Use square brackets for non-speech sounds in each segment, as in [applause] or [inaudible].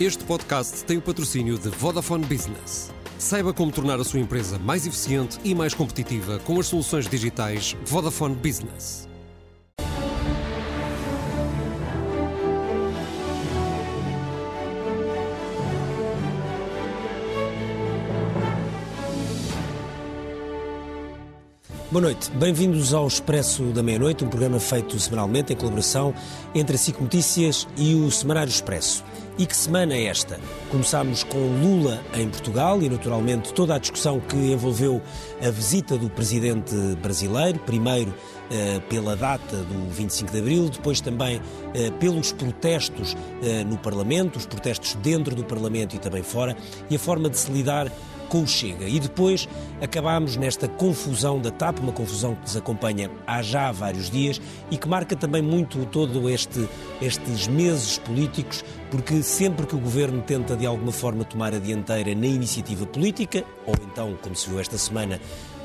Este podcast tem o patrocínio de Vodafone Business. Saiba como tornar a sua empresa mais eficiente e mais competitiva com as soluções digitais Vodafone Business. Boa noite, bem-vindos ao Expresso da Meia-Noite, um programa feito semanalmente em colaboração entre a SIC Notícias e o Semanário Expresso. E que semana é esta? Começámos com Lula em Portugal e, naturalmente, toda a discussão que envolveu a visita do presidente brasileiro, primeiro eh, pela data do 25 de abril, depois também eh, pelos protestos eh, no Parlamento, os protestos dentro do Parlamento e também fora, e a forma de se lidar com o Chega. E depois acabámos nesta confusão da TAP, uma confusão que nos acompanha há já vários dias e que marca também muito todo este, estes meses políticos, porque sempre que o governo tenta de alguma forma tomar a dianteira na iniciativa política, ou então, como se viu esta semana,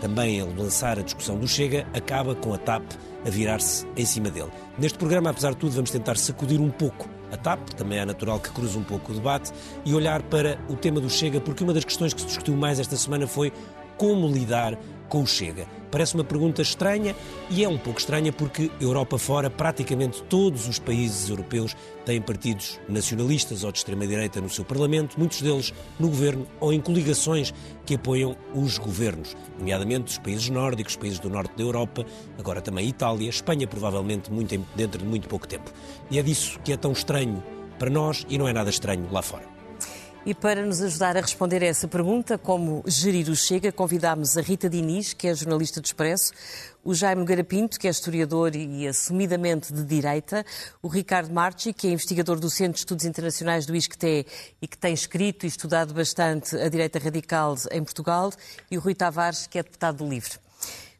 também a lançar a discussão do Chega, acaba com a TAP a virar-se em cima dele. Neste programa, apesar de tudo, vamos tentar sacudir um pouco a TAP, também é natural que cruze um pouco o debate, e olhar para o tema do Chega, porque uma das questões que se discutiu mais esta semana foi como lidar com o Chega. Parece uma pergunta estranha e é um pouco estranha porque Europa fora, praticamente todos os países europeus têm partidos nacionalistas ou de extrema-direita no seu Parlamento, muitos deles no governo ou em coligações que apoiam os governos, nomeadamente os países nórdicos, os países do norte da Europa, agora também Itália, Espanha, provavelmente muito, dentro de muito pouco tempo. E é disso que é tão estranho para nós e não é nada estranho lá fora. E para nos ajudar a responder a essa pergunta, como gerir o Chega, convidámos a Rita Diniz, que é jornalista do Expresso, o Jaime Garapinto, que é historiador e assumidamente de direita, o Ricardo Marchi, que é investigador do Centro de Estudos Internacionais do ISCTE e que tem escrito e estudado bastante a direita radical em Portugal, e o Rui Tavares, que é deputado do LIVRE.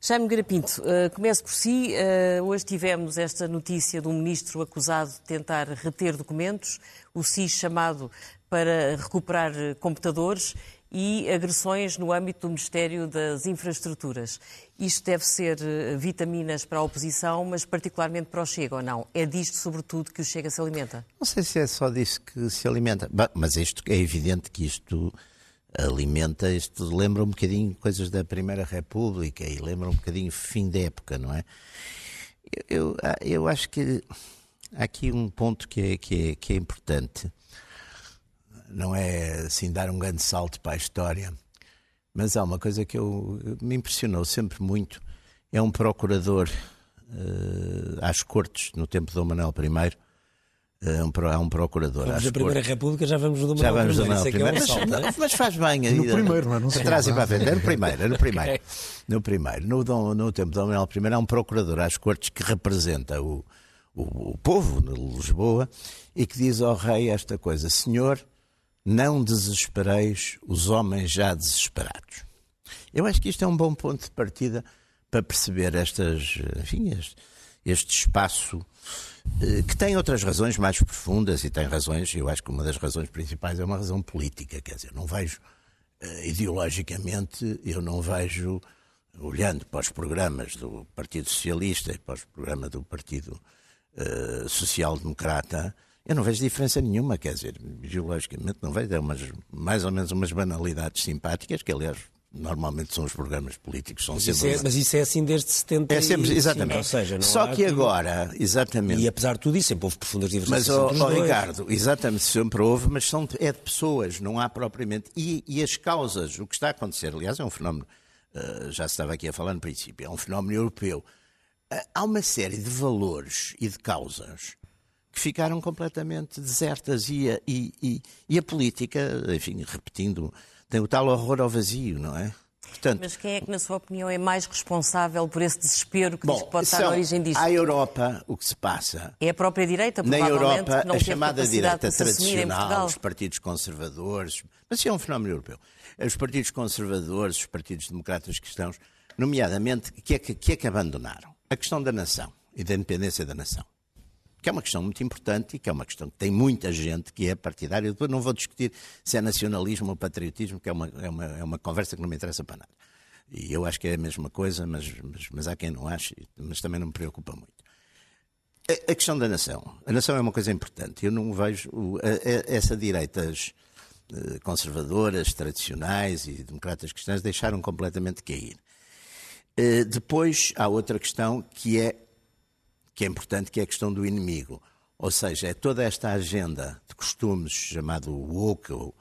Jaime Garapinto, uh, começo por si. Uh, hoje tivemos esta notícia de um ministro acusado de tentar reter documentos, o SIS chamado para recuperar computadores e agressões no âmbito do Ministério das Infraestruturas. Isto deve ser eh, vitaminas para a oposição, mas particularmente para o Chega, ou não? É disto, sobretudo, que o Chega se alimenta? Não sei se é só disso que se alimenta. Mas isto, é evidente que isto alimenta, isto lembra um bocadinho coisas da Primeira República e lembra um bocadinho fim da época, não é? Eu, eu, ah, eu acho que há aqui um ponto que é, que é, que é importante não é assim dar um grande salto para a história, mas há uma coisa que eu, me impressionou sempre muito, é um procurador uh, às cortes no tempo de Dom Manuel I, é um, há um procurador. Vamos da Primeira cortes. República, já vamos do Manuel Já vamos do Manuel I. É um salto, mas, mas, faz bem. No primeiro, não é? Não se Atrás e para a frente. É no primeiro, é no primeiro. okay. No primeiro. No, no, no tempo de Dom Manuel I, há um procurador às cortes que representa o, o, o povo de Lisboa e que diz ao rei esta coisa: Senhor, não desespereis os homens já desesperados. Eu acho que isto é um bom ponto de partida para perceber estas, enfim, este, este espaço eh, que tem outras razões mais profundas e tem razões, eu acho que uma das razões principais é uma razão política, quer dizer, não vejo eh, ideologicamente, eu não vejo, olhando para os programas do Partido Socialista e para os programas do Partido uh, Social Democrata, eu não vejo diferença nenhuma, quer dizer, geologicamente não vejo, é umas, mais ou menos umas banalidades simpáticas, que aliás normalmente são os programas políticos. São mas, sempre... isso é, mas isso é assim desde 70 É sempre, exatamente. Ou seja, Só que agora, exatamente. E apesar de tudo isso, sempre houve profundas divergências. Mas, oh, oh, Ricardo, exatamente, sempre houve, mas são, é de pessoas, não há propriamente. E, e as causas, o que está a acontecer, aliás, é um fenómeno, uh, já se estava aqui a falar no princípio, é um fenómeno europeu. Uh, há uma série de valores e de causas que ficaram completamente desertas e a, e, e, e a política, enfim, repetindo, tem o tal horror ao vazio, não é? Portanto, Mas quem é que, na sua opinião, é mais responsável por esse desespero que bom, que pode estar na origem disto? A Europa, o que se passa. É a própria direita, Na Europa, a chamada direita tradicional, os partidos conservadores, mas isso é um fenómeno europeu. Os partidos conservadores, os partidos democratas cristãos, nomeadamente, que é que, que é que abandonaram? A questão da nação e da independência da nação que é uma questão muito importante e que é uma questão que tem muita gente que é partidária. Depois não vou discutir se é nacionalismo ou patriotismo, que é uma, é uma, é uma conversa que não me interessa para nada. E eu acho que é a mesma coisa, mas, mas, mas há quem não ache, mas também não me preocupa muito. A, a questão da nação. A nação é uma coisa importante. Eu não vejo o, a, a, essa direitas eh, conservadoras, tradicionais e democratas cristãs deixaram completamente cair. Eh, depois há outra questão que é, que é importante, que é a questão do inimigo. Ou seja, é toda esta agenda de costumes chamado woke ou,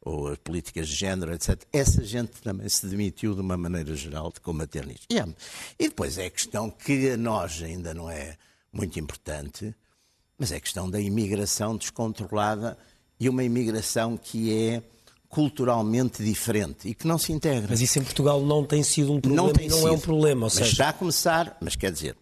ou as políticas de género, etc. Essa gente também se demitiu de uma maneira geral de combater nisto. E, e depois é a questão que a nós ainda não é muito importante, mas é a questão da imigração descontrolada e uma imigração que é culturalmente diferente e que não se integra. Mas isso em Portugal não tem sido um problema, não, tem não sido. é um problema. Ou mas seja... está a começar, mas quer dizer,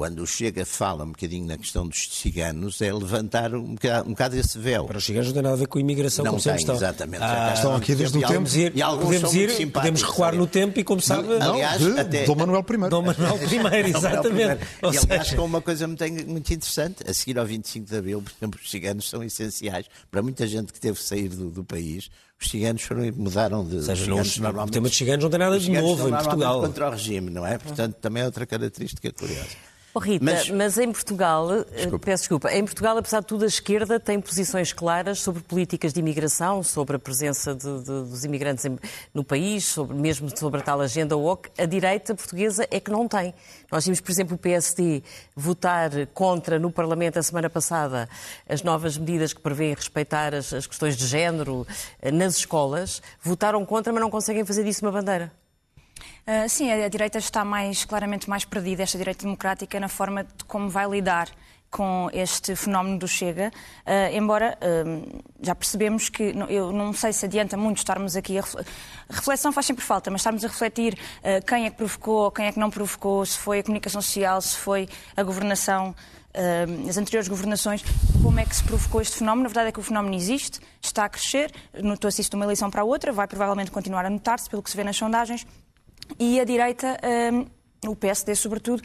quando o Chega fala um bocadinho na questão dos ciganos, é levantar um bocado, um bocado esse véu. Para os ciganos não tem nada a ver com a imigração, não como tem, estão. exatamente. Ah, estão aqui desde o tempo. E alguns podemos, ir podemos recuar no tempo e, como sabe... Não, aliás, de até... Dom Manuel I. Dom Manuel [laughs] I, exatamente. e aliás, seja... com uma coisa muito, muito interessante, a seguir ao 25 de Abril, por exemplo, os ciganos são essenciais para muita gente que teve que sair do, do país. Os ciganos foram, mudaram de. Ou seja, ciganos, não, o tema dos ciganos não tem nada de novo em Portugal. contra o regime, não é? Portanto, também é outra característica curiosa. Oh, Rita, mas, mas, em Portugal, eh, desculpa. peço desculpa, em Portugal, apesar de tudo, a esquerda tem posições claras sobre políticas de imigração, sobre a presença de, de, dos imigrantes no país, sobre, mesmo sobre a tal agenda woke. A direita portuguesa é que não tem. Nós vimos, por exemplo, o PSD votar contra no Parlamento a semana passada as novas medidas que prevêem respeitar as, as questões de género eh, nas escolas. Votaram contra, mas não conseguem fazer disso uma bandeira. Uh, sim, a, direita está mais claramente mais perdida, esta direita democrática, na forma de como vai lidar com este fenómeno do Chega, uh, embora uh, já percebemos que, eu não sei se adianta muito estarmos aqui, a, a reflexão faz sempre falta, mas estarmos a refletir uh, quem é que provocou, quem é que não provocou, se foi a comunicação social, se foi a governação, as anteriores governações, como é que se provocou este fenómeno. Na verdade é que o fenómeno existe, está a crescer, notou-se isso de uma eleição para a outra, vai provavelmente continuar a notar-se, pelo que se vê nas sondagens, e a direita, um, o PSD sobretudo,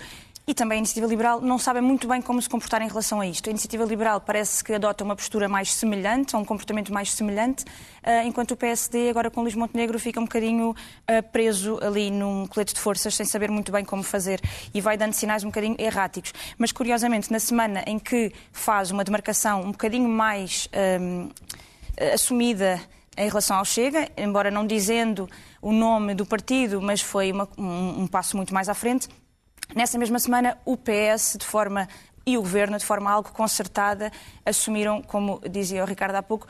e também a Iniciativa Liberal não sabem muito bem como se comportar em relação a isto. A Iniciativa Liberal parece que adota uma postura mais semelhante, um comportamento mais semelhante, uh, enquanto o PSD, agora com Luís Montenegro, fica um bocadinho uh, preso ali num colete de forças, sem saber muito bem como fazer e vai dando sinais um bocadinho erráticos. Mas, curiosamente, na semana em que faz uma demarcação um bocadinho mais um, assumida em relação ao Chega, embora não dizendo o nome do partido, mas foi uma, um, um passo muito mais à frente. Nessa mesma semana, o PS, de forma e o Governo, de forma algo concertada, assumiram, como dizia o Ricardo há pouco,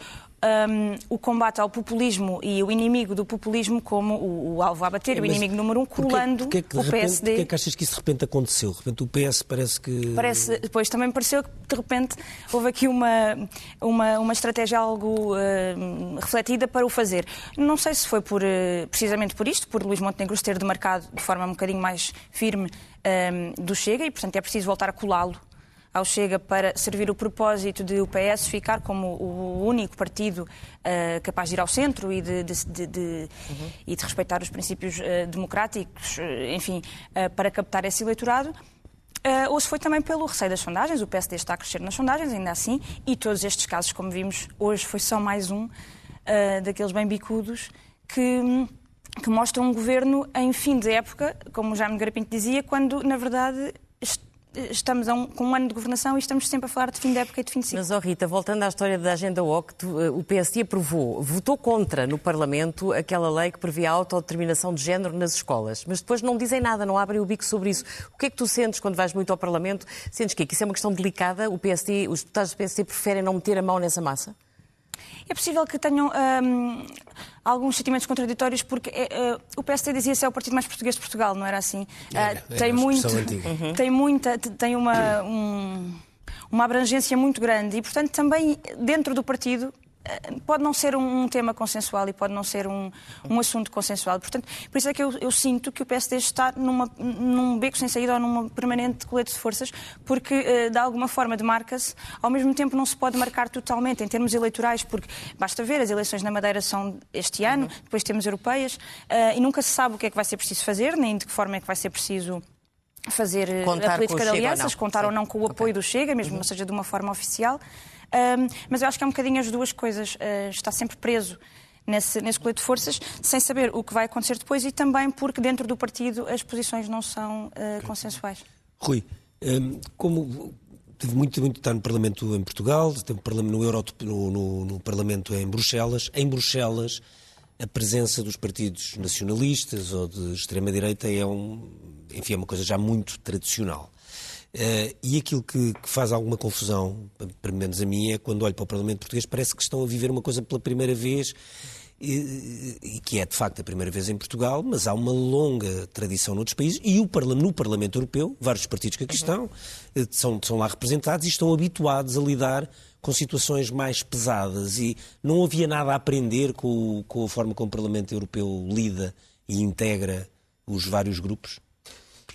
um, o combate ao populismo e o inimigo do populismo como o, o alvo a bater, é, o inimigo número um, colando porque, porque o PSD. Porquê é que achas que isso de repente aconteceu? De repente o PS parece que... Parece, depois também pareceu que de repente houve aqui uma, uma, uma estratégia algo uh, refletida para o fazer. Não sei se foi por, uh, precisamente por isto, por Luís Montenegro ter demarcado de forma um bocadinho mais firme um, do Chega e, portanto, é preciso voltar a colá-lo ao Chega para servir o propósito de o PS ficar como o único partido uh, capaz de ir ao centro e de, de, de, uhum. e de respeitar os princípios uh, democráticos, uh, enfim, para captar esse eleitorado. Uh, ou se foi também pelo receio das sondagens, o PSD está a crescer nas sondagens, ainda assim, e todos estes casos, como vimos, hoje foi só mais um daqueles bem bicudos que, que mostram um governo em fim de época, como o Jaime Garapinto dizia, quando, na verdade, estamos um, com um ano de governação e estamos sempre a falar de fim de época e de fim de ciclo. Mas, oh Rita, voltando à história da agenda OC, eh, o PSD aprovou, votou contra no Parlamento aquela lei que previa a autodeterminação de género nas escolas, mas depois não dizem nada, não abrem o bico sobre isso. O que é que tu sentes quando vais muito ao Parlamento? Sentes que, que isso é uma questão delicada? O PSD, os deputados do PSD preferem não meter a mão nessa massa? É possível que tenham hum, alguns sentimentos contraditórios, porque uh, o PSD dizia ser o partido mais português de Portugal, não era assim? Uh, tem, muito, uhum. tem muita, tem uma, um, uma abrangência muito grande e, portanto, também dentro do partido pode não ser um, tema consensual e pode não ser um, um assunto consensual. Portanto, por isso é que eu, eu, sinto que o PSD está numa, num beco sem saída ou numa permanente colete de forças, porque uh, de alguma forma demarca-se, ao mesmo tempo não se pode marcar totalmente em termos eleitorais, porque basta ver, as eleições na Madeira são este ano, uhum. depois temos europeias, uh, e nunca se sabe o que é que vai ser preciso fazer, nem de que forma é que vai ser preciso fazer eh, contar a política de alianças, contar Sim. ou não com o apoio okay. do Chega, mesmo uhum. não seja de uma forma oficial. Um, mas eu acho que é um bocadinho as duas coisas. Uh, está sempre preso nesse, nesse colete de forças, sem saber o que vai acontecer depois e também porque dentro do partido as posições não são uh, consensuais. Rui, um, como Teve muito, muito está no Parlamento em Portugal, teve no, Euro, no, no, no Parlamento em Bruxelas. Em Bruxelas, a presença dos partidos nacionalistas ou de extrema-direita é, um, enfim, é uma coisa já muito tradicional. Uh, e aquilo que, que, faz alguma confusão, pelo menos a mim, é quando olho para o Parlamento Português, parece que estão a viver uma coisa pela primeira vez e, e, que é de facto a primeira vez em Portugal, mas há uma longa tradição noutros países e o, no Parlamento Europeu, vários partidos que aqui estão, eh, são, são lá representados e estão habituados a lidar com situações mais pesadas e não havia nada a aprender com, com a forma como o Parlamento Europeu lida e integra os vários grupos?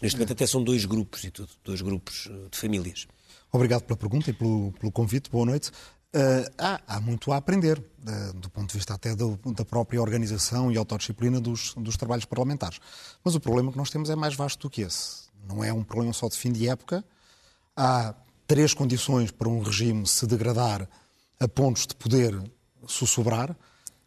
Neste momento até são dois grupos e tudo, dois grupos eh, de famílias. Obrigado pela pergunta e pelo, pelo convite. Boa noite. Uh, há, há, muito a aprender, uh, do ponto de vista até do, da própria organização e autodisciplina dos, dos, trabalhos parlamentares. Mas o problema que nós temos é mais vasto do que esse. Não é um problema só de fim de época. Há três condições para um regime se degradar a pontos de poder sussurrar,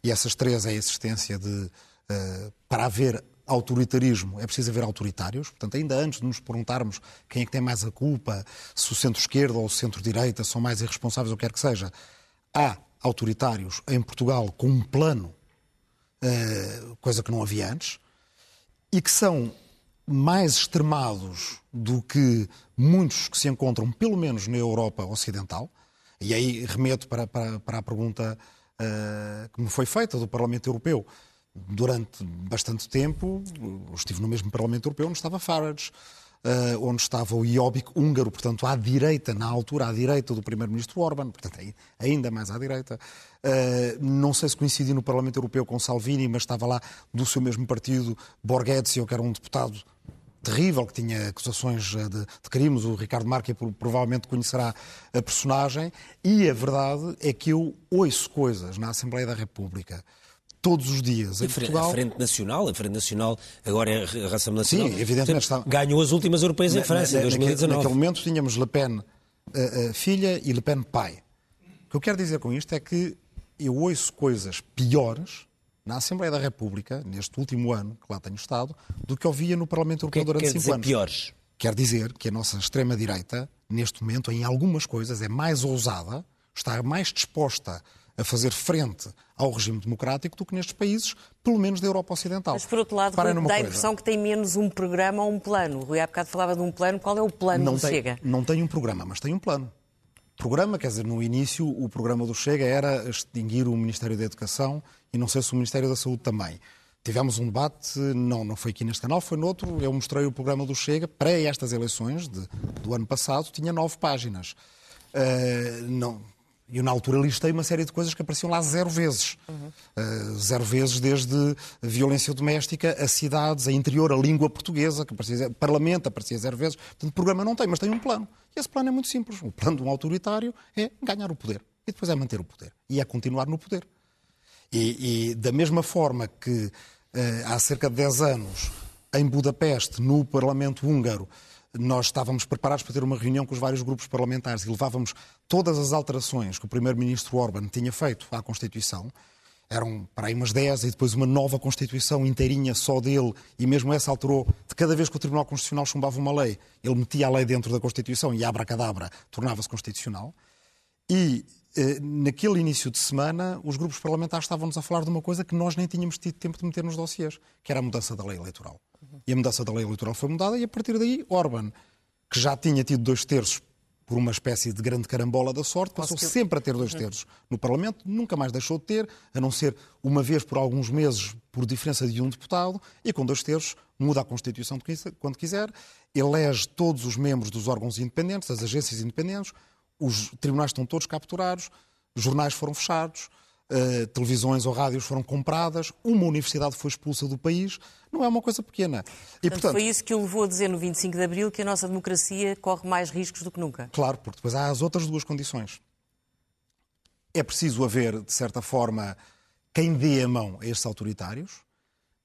e essas três é a existência de, uh, para haver autoritarismo, é preciso haver autoritários. Portanto, ainda antes de nos perguntarmos quem é que tem mais a culpa, se o centro-esquerda ou o centro-direita são mais irresponsáveis ou quer que seja, há autoritários em Portugal com um plano, eh, coisa que não havia antes, e que são mais extremados do que muitos que se encontram, pelo menos na Europa Ocidental. E aí remeto para, para, para a pergunta uh, que me foi feita do Parlamento Europeu durante bastante tempo, estive no mesmo Parlamento Europeu onde estava Farage, uh, onde estava o Jobbik húngaro, portanto, à direita, na altura, à direita do Primeiro-Ministro Orban, portanto, ainda mais à direita. Uh, não sei se coincidi no Parlamento Europeu com Salvini, mas estava lá do seu mesmo partido Borghezio, que era um deputado terrível, que tinha acusações eh, de, de crimes. O Ricardo Marque provavelmente conhecerá a personagem. E a verdade é que eu ouço coisas na Assembleia da República todos os dias. Em Portugal... A Frente Nacional, a Frente Nacional, agora é a Raça Nacional. Sim, evidentemente. Está... Ganhou as últimas europeias em França, em 2019. Naquele momento tínhamos Le Pen uh, uh, filha e Le Pen pai. O que eu quero dizer com isto é que eu ouço coisas piores na Assembleia da República, neste último ano que lá tenho estado, do que ouvia no Parlamento Europeu que durante cinco dizer anos. piores? Quer dizer que a nossa extrema-direita, neste momento, em algumas coisas, é mais ousada, está mais disposta a fazer frente ao regime democrático do que nestes países, pelo menos da Europa Ocidental. Mas, por outro lado, Rui, dá a coisa. impressão que tem menos um programa ou um plano. O Rui há bocado falava de um plano. Qual é o plano não do tem, Chega? Não tem um programa, mas tem um plano. Programa, quer dizer, no início o programa do Chega era extinguir o Ministério da Educação e não sei se o Ministério da Saúde também. Tivemos um debate, não, não foi aqui neste canal, foi noutro. Eu mostrei o programa do Chega para estas eleições de, do ano passado, tinha nove páginas. Uh, não, eu, na altura, listei uma série de coisas que apareciam lá zero vezes. Uhum. Uh, zero vezes, desde violência doméstica, a cidades, a interior, a língua portuguesa, que aparecia, parlamento aparecia zero vezes. Portanto, programa não tem, mas tem um plano. E esse plano é muito simples. O plano de um autoritário é ganhar o poder. E depois é manter o poder. E é continuar no poder. E, e da mesma forma que uh, há cerca de 10 anos, em Budapeste, no Parlamento húngaro, nós estávamos preparados para ter uma reunião com os vários grupos parlamentares e levávamos todas as alterações que o primeiro-ministro Orban tinha feito à Constituição. Eram para aí umas 10 e depois uma nova Constituição inteirinha só dele, e mesmo essa alterou. De cada vez que o Tribunal Constitucional chumbava uma lei, ele metia a lei dentro da Constituição e, abracadabra, tornava-se constitucional. E naquele início de semana, os grupos parlamentares estavam-nos a falar de uma coisa que nós nem tínhamos tido tempo de meter nos dossiers, que era a mudança da lei eleitoral. E a mudança da lei eleitoral foi mudada e a partir daí Orban, que já tinha tido dois terços por uma espécie de grande carambola da sorte, passou sempre a ter dois terços no Parlamento, nunca mais deixou de ter, a não ser uma vez por alguns meses, por diferença de um deputado, e com dois terços muda a Constituição quando quiser, elege todos os membros dos órgãos independentes, das agências independentes, os tribunais estão todos capturados, jornais foram fechados, uh, televisões ou rádios foram compradas, uma universidade foi expulsa do país, não é uma coisa pequena. E, portanto, portanto, foi isso que o levou a dizer no 25 de Abril que a nossa democracia corre mais riscos do que nunca. Claro, porque depois há as outras duas condições. É preciso haver, de certa forma, quem dê a mão a estes autoritários,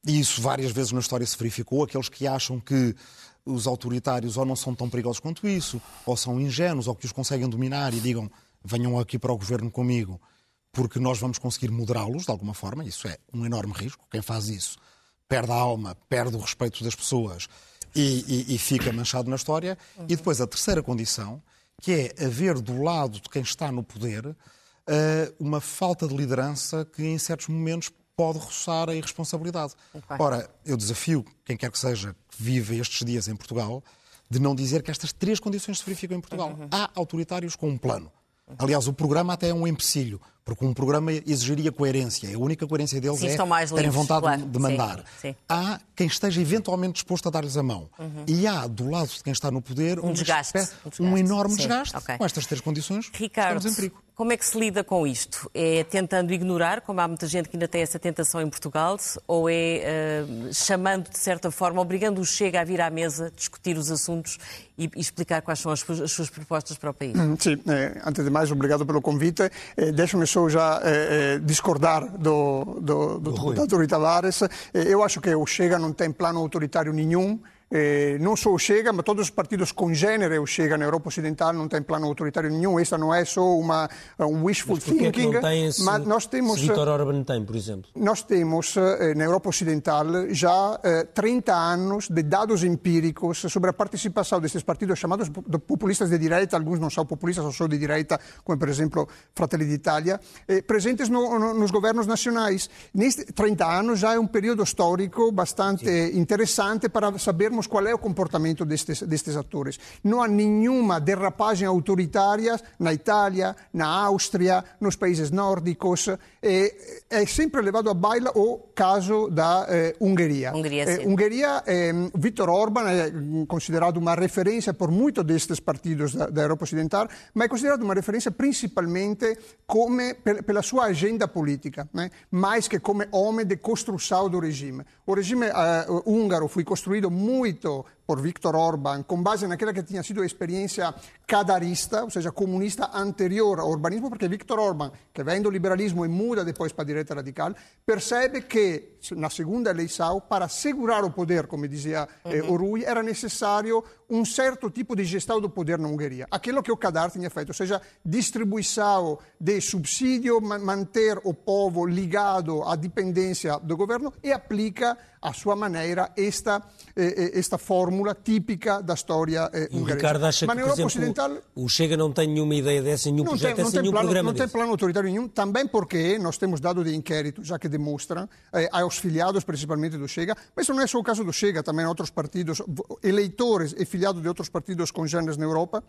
e isso várias vezes na história se verificou, aqueles que acham que os autoritários ou não são tão perigosos quanto isso, ou são ingênuos, ou que os conseguem dominar e digam venham aqui para o governo comigo porque nós vamos conseguir moderá-los de alguma forma, isso é um enorme risco. Quem faz isso perde a alma, perde o respeito das pessoas e, e, e fica manchado na história. Uhum. E depois a terceira condição, que é haver do lado de quem está no poder eh, uma falta de liderança que em certos momentos pode roçar a irresponsabilidade. Ora, eu desafio quem quer que seja que vive estes dias em Portugal de não dizer que estas três condições se verificam em Portugal. Uhum. Há autoritários com um plano. Aliás, o programa até é um empecilho, porque um programa exigiria coerência. A única coerência deles Sim, é mais terem livres, vontade claro. de mandar. Sim, sim. Há quem esteja eventualmente disposto a dar-lhes a mão. E há, do lado de quem está no poder, desgaste, espécie- um desgaste. um enorme desgaste. ok. Com estas três condições, Ricardo, estamos em perigo. Como é que se lida com isto? É tentando ignorar, como há muita gente que ainda tem essa tentação em Portugal, ou é eh, chamando, de certa forma, obrigando o Chega a vir à mesa, discutir os assuntos e, e explicar quais são as, suas- as suas propostas para o país? Sim, eh, antes de mais, obrigado pelo convite. Eh, Deixa-me só já eh, discordar do, do, do deputado Rui Tavares. Eu acho que o Chega não tem plano autoritário nenhum. Eh, não só o Chega, mas todos os partidos com gênero, o Chega na Europa Ocidental não tem plano autoritário nenhum. Esta não é só uma, um wishful Mas é thinking. não tem se, mas nós temos... se Vítor Orban tem, por exemplo? Nós temos eh, na Europa Ocidental já eh, 30 anos de dados empíricos sobre a participação destes partidos chamados populistas de direita, alguns não são populistas, são só de direita, como por exemplo Fratelli d'Italia, eh, presentes no- no- nos governos nacionais. Nestes 30 anos já é um período histórico bastante interessante para sabermos qual é o comportamento destes, destes atores. Não há nenhuma derrapagem autoritária na Itália, na Áustria, nos países nórdicos. Eh, é sempre levado a baila o caso da eh, Ungheria. Hungria, Eh, sim. Ungheria, eh, Viktor Orban é considerado uma referência por muitos destes partidos da, da Europa Ocidental, ma è considerato uma referência principalmente come, per, pela sua agenda política, né? mais que come homem de construção do regime. O regime eh, húngaro foi construído muito por Viktor Orban com base naquela que tinha sido a experiência cadarista, ou seja, comunista anterior ao urbanismo, porque Viktor Orban, que vem do liberalismo e muda depois para a direita radical, percebe que na segunda eleição, para segurar o poder, como dizia eh, o Rui, era necessário um certo tipo de gestão do poder na Hungria. Aquilo que o Kadar tinha feito, ou seja, distribuição de subsídio, ma- manter o povo ligado à dependência do governo e aplica à sua maneira esta, eh, eh, esta fórmula típica da história eh, acha Mas na Europa exemplo, O Chega não tem nenhuma ideia dessa, nenhum não projeto tem, dessa, tem nenhum plano, programa não tem desse. plano autoritário nenhum, também porque nós temos dados de inquérito já que demonstram eh, aos filiados, principalmente do Chega, mas isso não é só o caso do Chega, também outros partidos, eleitores e filiados de outros partidos congêneres na Europa,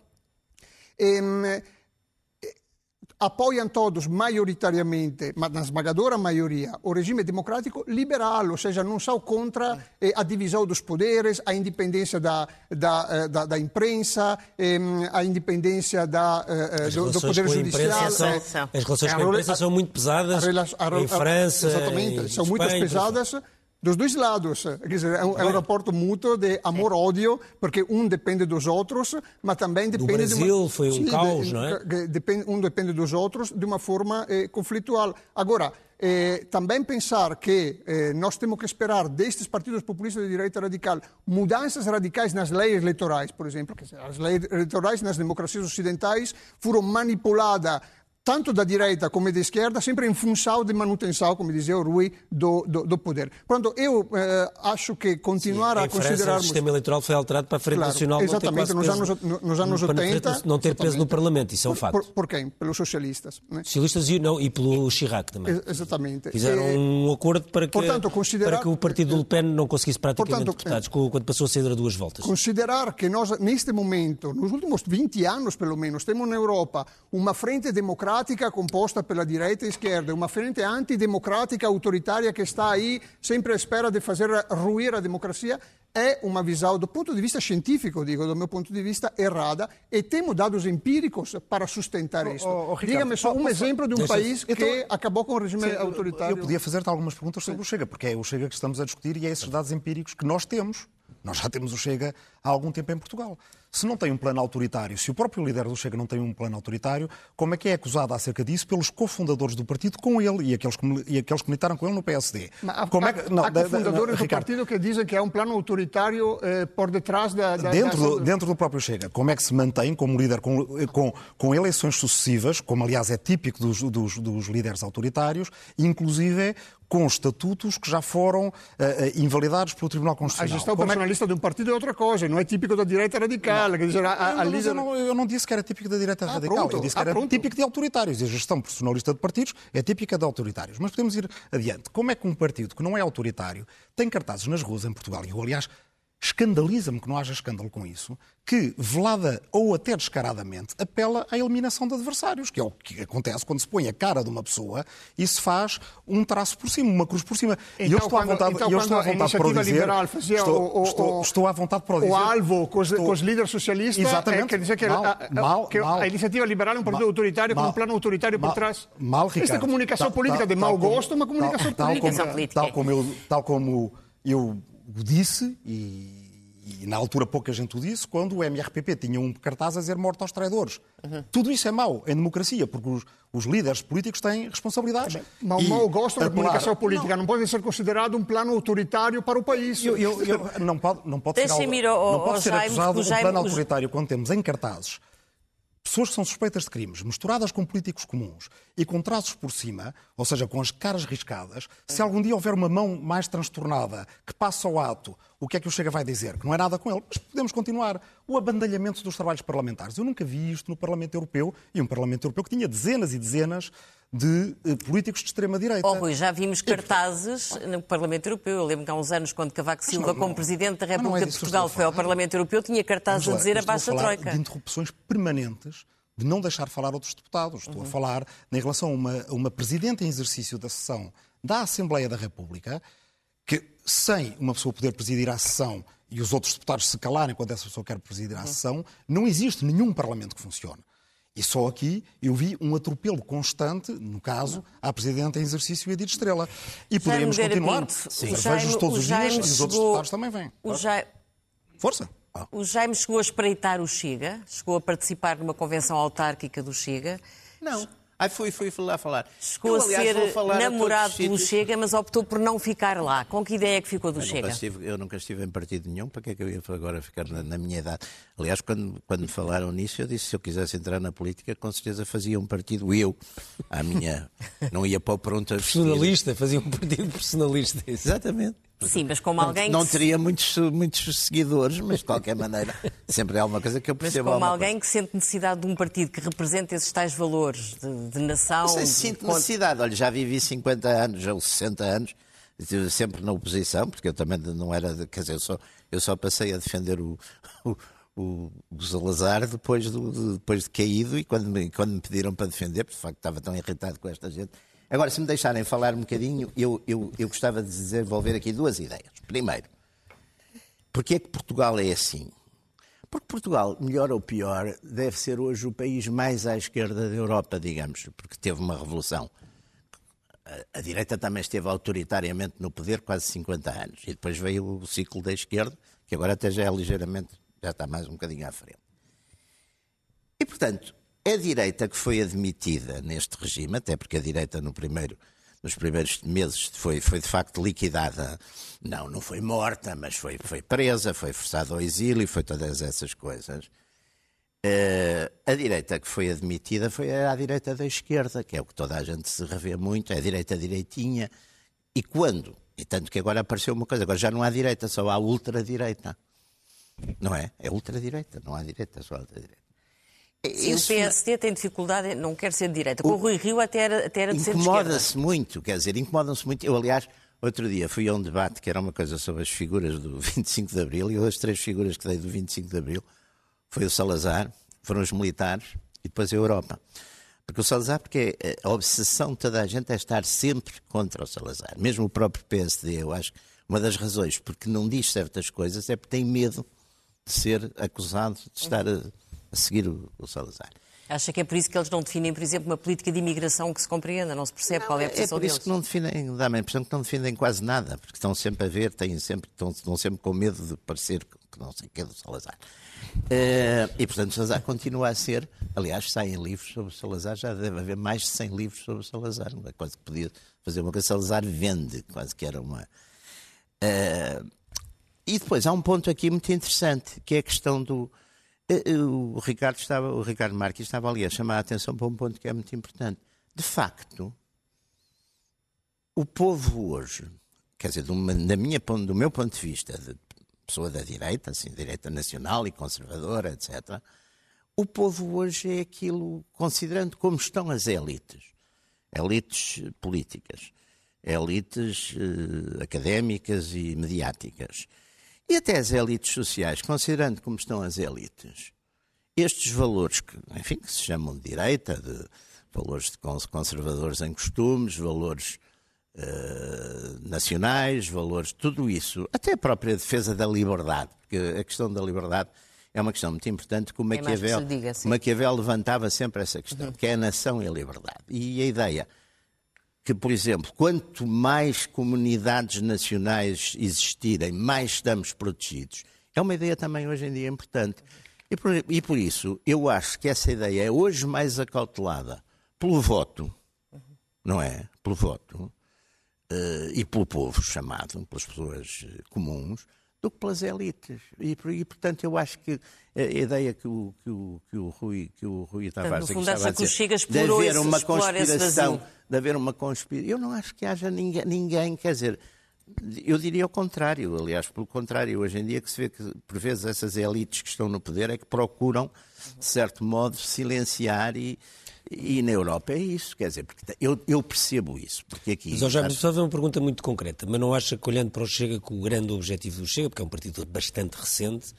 apoiam todos maioritariamente, ma na esmagadora maioria, o regime democrático liberal, ou seja, não são contra eh, a divisão dos poderes, a independência da, da, eh, da, da imprensa, em, a independência da, eh, eh, do, do poder a judicial. são, eh, são- as relações a com a imprensa são muito pesadas a a rela- em França, Exatamente, em são muito Espanha, pesadas dos dois lados. Quer dizer, é um, é um rapporto mútuo de amor-ódio, porque um depende dos outros, mas também depende de Brasil uma... foi um caos, não é? depende, um depende dos outros de uma forma eh, conflitual. Agora, eh, também pensar que eh, nós temos que esperar destes partidos populistas de direita radical mudanças radicais nas leis eleitorais, por exemplo, que as leis eleitorais nas democracias ocidentais foram manipuladas tanto da direita como da esquerda, sempre em função de manutenção, como dizia o Rui, do, do, do poder. Portanto, eu eh, acho que continuar a em França, o sistema eleitoral foi alterado para a Frente Claro, Nacional exatamente, não ter quase nos peso, anos- nos anos para a Frente 80, não ter peso no. Parlamento, isso é um Por, facto. por, por quem? Pelos socialistas. né? Socialistas e, não, e pelo Chirac também. Ex- Exatamente. Fizeram Eh, um acordo para que, portanto, considerar- para que o partido do Le Pen não conseguisse praticamente Portanto, deputados co- quando passou a sair a duas voltas. Considerar que nós, neste momento, nos últimos 20 anos pelo menos, temos na Europa uma frente democrática composta pela direita e esquerda, uma frente antidemocrática autoritária que está aí sempre à espera de fazer ruir a democracia, é uma visão, do ponto de vista científico, digo, do meu ponto de vista, errada, e temos dados empíricos para sustentar isto. oh, Ricardo, Diga-me só um posso- exemplo de um país que acabou com o regime Sim, autoritário. Eu podia fazer-te algumas perguntas sobre o Chega, porque é o Chega que estamos a discutir e é esses dados empíricos que nós temos. Nós já temos o Chega há algum tempo em Portugal. Se não tem um plano autoritário, se o próprio líder do Chega não tem um plano autoritário, como é que é acusado acerca disso pelos cofundadores do partido com ele e aqueles que, e aqueles que militaram com ele no PSD? Mas há, como é que, não, há da- da- cofundadores do Ricardo, partido que dizem que é um plano autoritário eh, por detrás da... da dentro, dessa- do, dentro do próprio Chega, como é que se mantém como líder com, com, com eleições sucessivas, como aliás é típico dos, dos, dos líderes autoritários, inclusive com estatutos que já foram eh, invalidados pelo Tribunal A Constitucional. gestão Como é que- personalista de um partido é outra coisa. não é típico da direita radical. Quer dizer, a, a, a Eu, líder... eu, não, eu não disse que era típico da direita Ah, radical, pronto. eu disse que Ah, era pronto. típico de autoritários. E a gestão personalista de partidos é típica de autoritários. Mas podemos ir adiante. Como é que um partido que não é autoritário tem cartazes nas ruas em Portugal, e eu, aliás, escandaliza-me que não haja escândalo com isso, que, velada ou até descaradamente, apela à eliminação de adversários, que é o que acontece quando se põe a cara de uma pessoa e se faz um traço por cima, uma cruz por cima. e eu Então, estou à quando- vontade, então, eu estou à a vontade para o dizer. estou, o- o- estou- o- estou à vontade para o dizer. o alvo com os, Estou- com os líderes socialistas, Exatamente. é, quer dizer que, Mal, a, a- mal, que mal. a iniciativa liberal é um partido Mal, autoritário com um plano autoritário mal, por trás. Mal, Esta Ricardo. comunicação Tal- política tal- de mau gosto é uma comunicação tal- tal política. como- política. Tal como eu, tal como eu o disse, e, e na altura pouca gente o disse, quando o MRPP tinha um cartaz a dizer morte aos traidores. Tudo isso é mau em democracia, porque os, os líderes políticos têm responsabilidades. E o mau gosto da comunicação política não. pode ser considerado um plano autoritário para o país. Eu- eu- eu- não pode, não pode ser, ao- não pode ser acusado o um plano autoritário quando temos em cartazes pessoas que são suspeitas de crimes, misturadas com políticos comuns e com traços por cima, ou seja, com as caras riscadas, se algum dia houver uma mão mais transtornada que passa ao ato, o que é que o Chega vai dizer? Que não é nada com ele. Mas podemos continuar. O abandalhamento dos trabalhos parlamentares. Eu nunca vi isto no Parlamento Europeu, e um Parlamento Europeu que tinha dezenas e dezenas de eh, políticos de extrema-direita. Oh, Rui, já vimos cartazes no Parlamento Europeu. Eu lembro que há uns anos, quando Cavaco Silva, não- não- como Presidente da não República é de Portugal, a foi ao. Parlamento Europeu, tinha cartazes a lá, dizer eu estou abaixo a Troika. De interrupções permanentes de não deixar falar outros deputados. Estou a falar em relação a uma, a uma presidente em exercício da sessão da Assembleia da República, que sem uma pessoa poder presidir a sessão e os outros deputados se calarem quando essa pessoa quer presidir a sessão, não existe nenhum parlamento que funcione. E só aqui eu vi um atropelo constante, no caso, à Presidente em exercício e a Edith Estrela. E poderíamos Jaime continuar. Vejo-os todos os dias e os outros chegou- deputados também vêm. O Jaime, Força! o Jaime chegou a espreitar o Chega, chegou a participar numa convenção autárquica do Chega, Não. Aí fui, fui lá falar. chegou Eu, a aliás, ser a todos namorado do. Chega, mas optou por não ficar lá. Com que ideia é que ficou do Eu Chega? nunca, estive, eu nunca estive em partido nenhum, para que é que eu ia agora ficar na, na minha idade? Aliás, quando, quando me falaram nisso, eu disse se eu quisesse entrar na política, com certeza fazia um partido eu, à minha. [laughs] Não ia para o pronto a. Personalista, fazia um partido personalista. Exatamente. Sim, mas como alguém Não que se- teria muitos, muitos seguidores, mas de qualquer maneira, [laughs] sempre é alguma coisa que eu Mas percebo. como alguma alguém que sente necessidade de um partido que represente esses tais valores de, de nação. Não sei se sinto necessidade. Olha, já vivi 50 anos ou 60 anos, estive sempre na oposição, porque eu também não era. Quer dizer, eu só, eu só passei a defender o, o, o, Salazar depois, do, de, depois de caído e quando me, quando me pediram para defender, porque de facto estava tão irritado com esta gente. Agora, se me deixarem falar um bocadinho, eu, eu, eu gostava de desenvolver aqui duas ideias. Primeiro, porque é que Portugal é assim? Porque Portugal, melhor ou pior, deve ser hoje o país mais à esquerda da Europa, digamos, porque teve uma revolução. A, a direita também esteve autoritariamente no poder quase 50 anos. E depois veio o ciclo da esquerda, que agora até já é ligeiramente, já está mais um bocadinho à frente. E, portanto, a direita que foi admitida neste regime, até porque a direita no primeiro, nos primeiros meses foi, foi de facto liquidada, não, não foi morta, mas foi, foi presa, foi forçada ao exílio, foi todas essas coisas. Eh, a direita que foi admitida foi a direita da esquerda, que é o que toda a gente se revê muito, é a direita direitinha. E quando? E tanto que agora apareceu uma coisa, agora já não há direita, só há ultradireita. Não é? É ultradireita, não há direita, só há ultradireita. Sim, Isso- o PSD tem dificuldade, não quer ser de direita. Com o Rui Rio até era, até era de ser. Incomoda-se muito, quer dizer, incomodam-se muito. Eu, aliás, outro dia fui a um debate que era uma coisa sobre as figuras do [laughs] 25 de Abril, e as três figuras que dei do 25 de Abril foi o Salazar, foram os militares e depois a Europa. Porque o Salazar, porque a obsessão de toda a gente é estar sempre contra o Salazar. Mesmo o próprio PSD, eu acho que uma das razões porque não diz certas coisas é porque tem medo de ser acusado de estar a, a seguir o, o Salazar. Acha que é por isso que eles não definem, por exemplo, uma política de imigração que se compreenda, não se percebe qual é a É posição por isso deles. que não definem, dá-me a impressão que não defendem quase nada, porque estão sempre a ver, têm sempre, estão, estão sempre com medo de parecer que não sei o que é do Salazar. Eh, e portanto, Salazar continua a ser, aliás, saem livros sobre o Salazar, já deve haver mais de 100 livros sobre o Salazar, não é? quase que podia fazer uma coisa, Salazar vende, quase que era uma. Eh, e depois há um ponto aqui muito interessante, que é a questão do. Eh, eh, O Ricardo, estava, o Ricardo Marques estava ali a chamar a atenção para um ponto que é muito importante. De facto, o povo hoje, quer dizer, da minha, do meu ponto de vista, de pessoa da direita, assim, direita nacional e conservadora, etc. O povo hoje é aquilo, considerando como estão as elites, elites políticas, elites eh, académicas e mediáticas, e até as elites sociais, considerando como estão as elites, estes valores que, enfim, que se chamam de direita, de valores de conservadores em costumes, valores uh, nacionais, valores, tudo isso, até a própria defesa da liberdade, porque a questão da liberdade é uma questão muito importante que o é Maquiavel, que diga, Maquiavel levantava sempre essa questão, uhum. que é a nação e a liberdade. E a ideia que, por exemplo, quanto mais comunidades nacionais existirem, mais estamos protegidos, é uma ideia também hoje em dia importante. E por, e por isso, eu acho que essa ideia é hoje mais acautelada pelo voto, não é? Pelo voto, uh, e pelo povo chamado, pelas pessoas comuns, do que pelas elites. E, e, portanto, eu acho que a ideia que o, que o, que o, Rui, que o Rui Tavares no fundo, a dizer, de haver uma conspiração, de haver uma conspiração, eu não acho que haja ninguém, ninguém, quer dizer, eu diria o contrário, aliás, pelo contrário, hoje em dia que se vê que, por vezes, essas elites que estão no poder é que procuram, de certo modo, silenciar e, e na Europa é isso, quer dizer, porque eu, eu percebo isso. Porque aqui, mas já acho... só uma pergunta muito concreta, mas não acha que olhando para o Chega que o grande objetivo do Chega, porque é um partido bastante recente,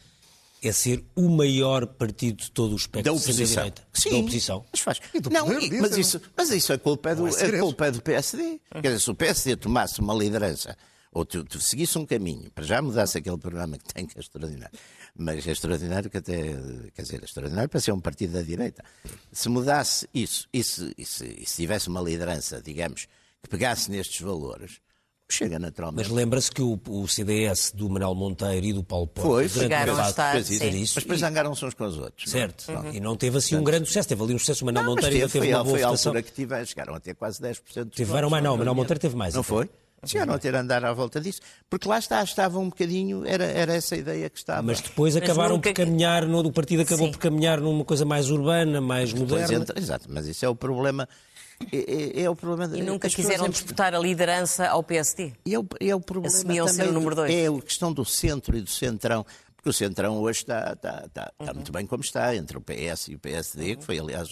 é ser o maior partido de todo o espectro da oposição. Da Sim, da oposição. Mas faz. Não, mas, isso, mas isso é culpa é do, é culpa é do PSD. Quer dizer, se o PSD tomasse uma liderança ou tu, tu seguisse um caminho, para já mudasse aquele programa que tem, que é extraordinário, mas é extraordinário que até, quer dizer, é extraordinário para ser um partido da direita. Se mudasse isso, e se, e se, e se tivesse uma liderança, digamos, que pegasse nestes valores, chega naturalmente. Mas lembra-se que o, o, CDS do Manuel Monteiro e do Paulo Porto foi, chegaram a estar, isso, isso, mas depois zangaram-se uns com os outros. É? Certo, uhum. e não teve assim um grande sucesso, teve ali um sucesso, o Manuel não, Monteiro teve, teve foi, uma boa foi votação. a altura que tiveram, chegaram a ter quase 10% de Tiveram mais não, o Manuel Monteiro teve mais. Não foi? Chegaram a ter a andar à volta disso, porque lá está, estava um bocadinho, era, era essa a ideia que estava. Mas depois mas acabaram nunca... por caminhar, no, o partido acabou Sim. por caminhar numa coisa mais urbana, mais moderna. Entra, exato, mas isso é o problema. É, é, é o problema e nunca quiseram disputar a liderança ao PSD. E é o, é o problema Assumiam também, ser o número dois. É a questão do centro e do centrão. Porque o Centrão hoje está, está, está, está uhum. muito bem como está, entre o PS e o PSD, uhum. que foi, aliás,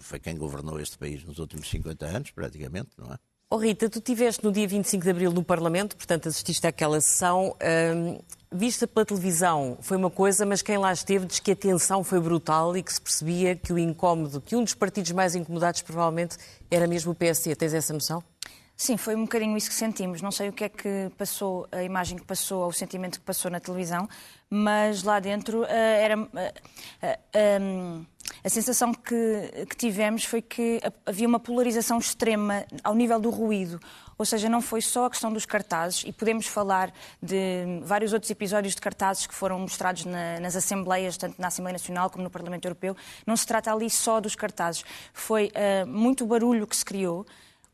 foi quem governou este país nos últimos 50 anos, praticamente, não é? Oh, Rita, tu estiveste no dia 25 de Abril no Parlamento, portanto assististe àquela sessão. Vista pela televisão foi uma coisa, mas quem lá esteve diz que a tensão foi brutal e que se percebia que o incómodo, que um dos partidos mais incomodados provavelmente era mesmo o PSD. Tens essa noção? Sim, foi um bocadinho isso que sentimos. Não sei o que é que passou, a imagem que passou, ou o sentimento que passou na televisão, mas lá dentro uh, era. Uh, uh, um, a sensação que, que, tivemos foi que havia uma polarização extrema ao nível do ruído. Ou seja, não foi só a questão dos cartazes, e podemos falar de vários outros episódios de cartazes que foram mostrados na, nas Assembleias, tanto na Assembleia Nacional como no Parlamento Europeu. Não se trata ali só dos cartazes. Foi uh, muito barulho que se criou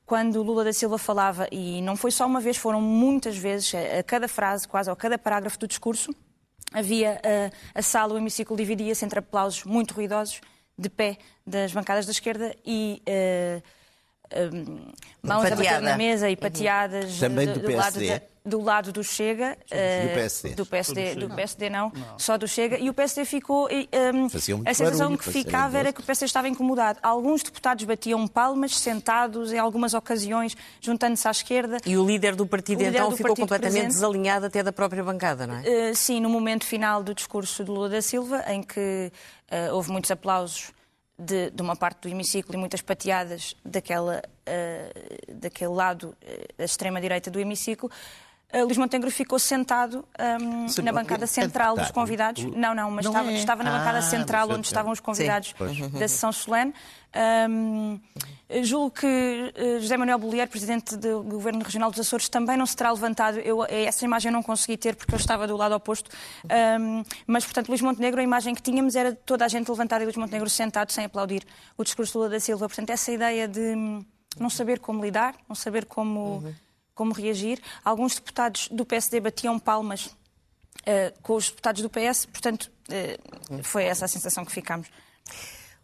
quando Lula da Silva falava, e não foi só uma vez, foram muitas vezes, a cada frase, quase, ou a cada parágrafo do discurso, havia uh, a sala, o hemiciclo dividia-se entre aplausos muito ruidosos, de pé, das bancadas da esquerda e uh, uh, mãos Pateada. a bater na mesa e uhum. pateadas Também do, do, do lado da, do lado do Chega. do eh, PSD. Do PSD, do PSD não, não, só do Chega. E o PSD ficou. E, um, a sensação que ficava era que o PSD estava incomodado. Alguns deputados batiam palmas, sentados em algumas ocasiões, juntando-se à esquerda. E o líder do partido então do ficou partido completamente presente. desalinhado até da própria bancada, não é? Uh, sim, no momento final do discurso de Lula da Silva, em que uh, houve muitos aplausos de, de, uma parte do hemiciclo e muitas pateadas daquela, uh, daquele lado uh, da extrema-direita do hemiciclo, uh, Luís Montenegro ficou sentado um, na bancada central dos convidados. Não, não, mas não estava, é. estava, na bancada ah, central onde estavam os convidados Sim. da sessão solene. Um, julgo que uh, José Manuel Bollier, presidente do Governo Regional dos Açores, também não se terá levantado. Eu, eh, essa imagem eu não consegui ter porque eu estava do lado oposto. Um, mas, portanto, Luís Montenegro, a imagem que tínhamos era toda a gente levantada e Luís Montenegro sentado sem aplaudir o discurso de Lula da Silva. Portanto, essa ideia de hum, não saber como lidar, não saber como, uhum. Como reagir. Alguns deputados do PSD batiam palmas uh, com os deputados do PS, portanto, uh, foi essa a sensação que ficámos.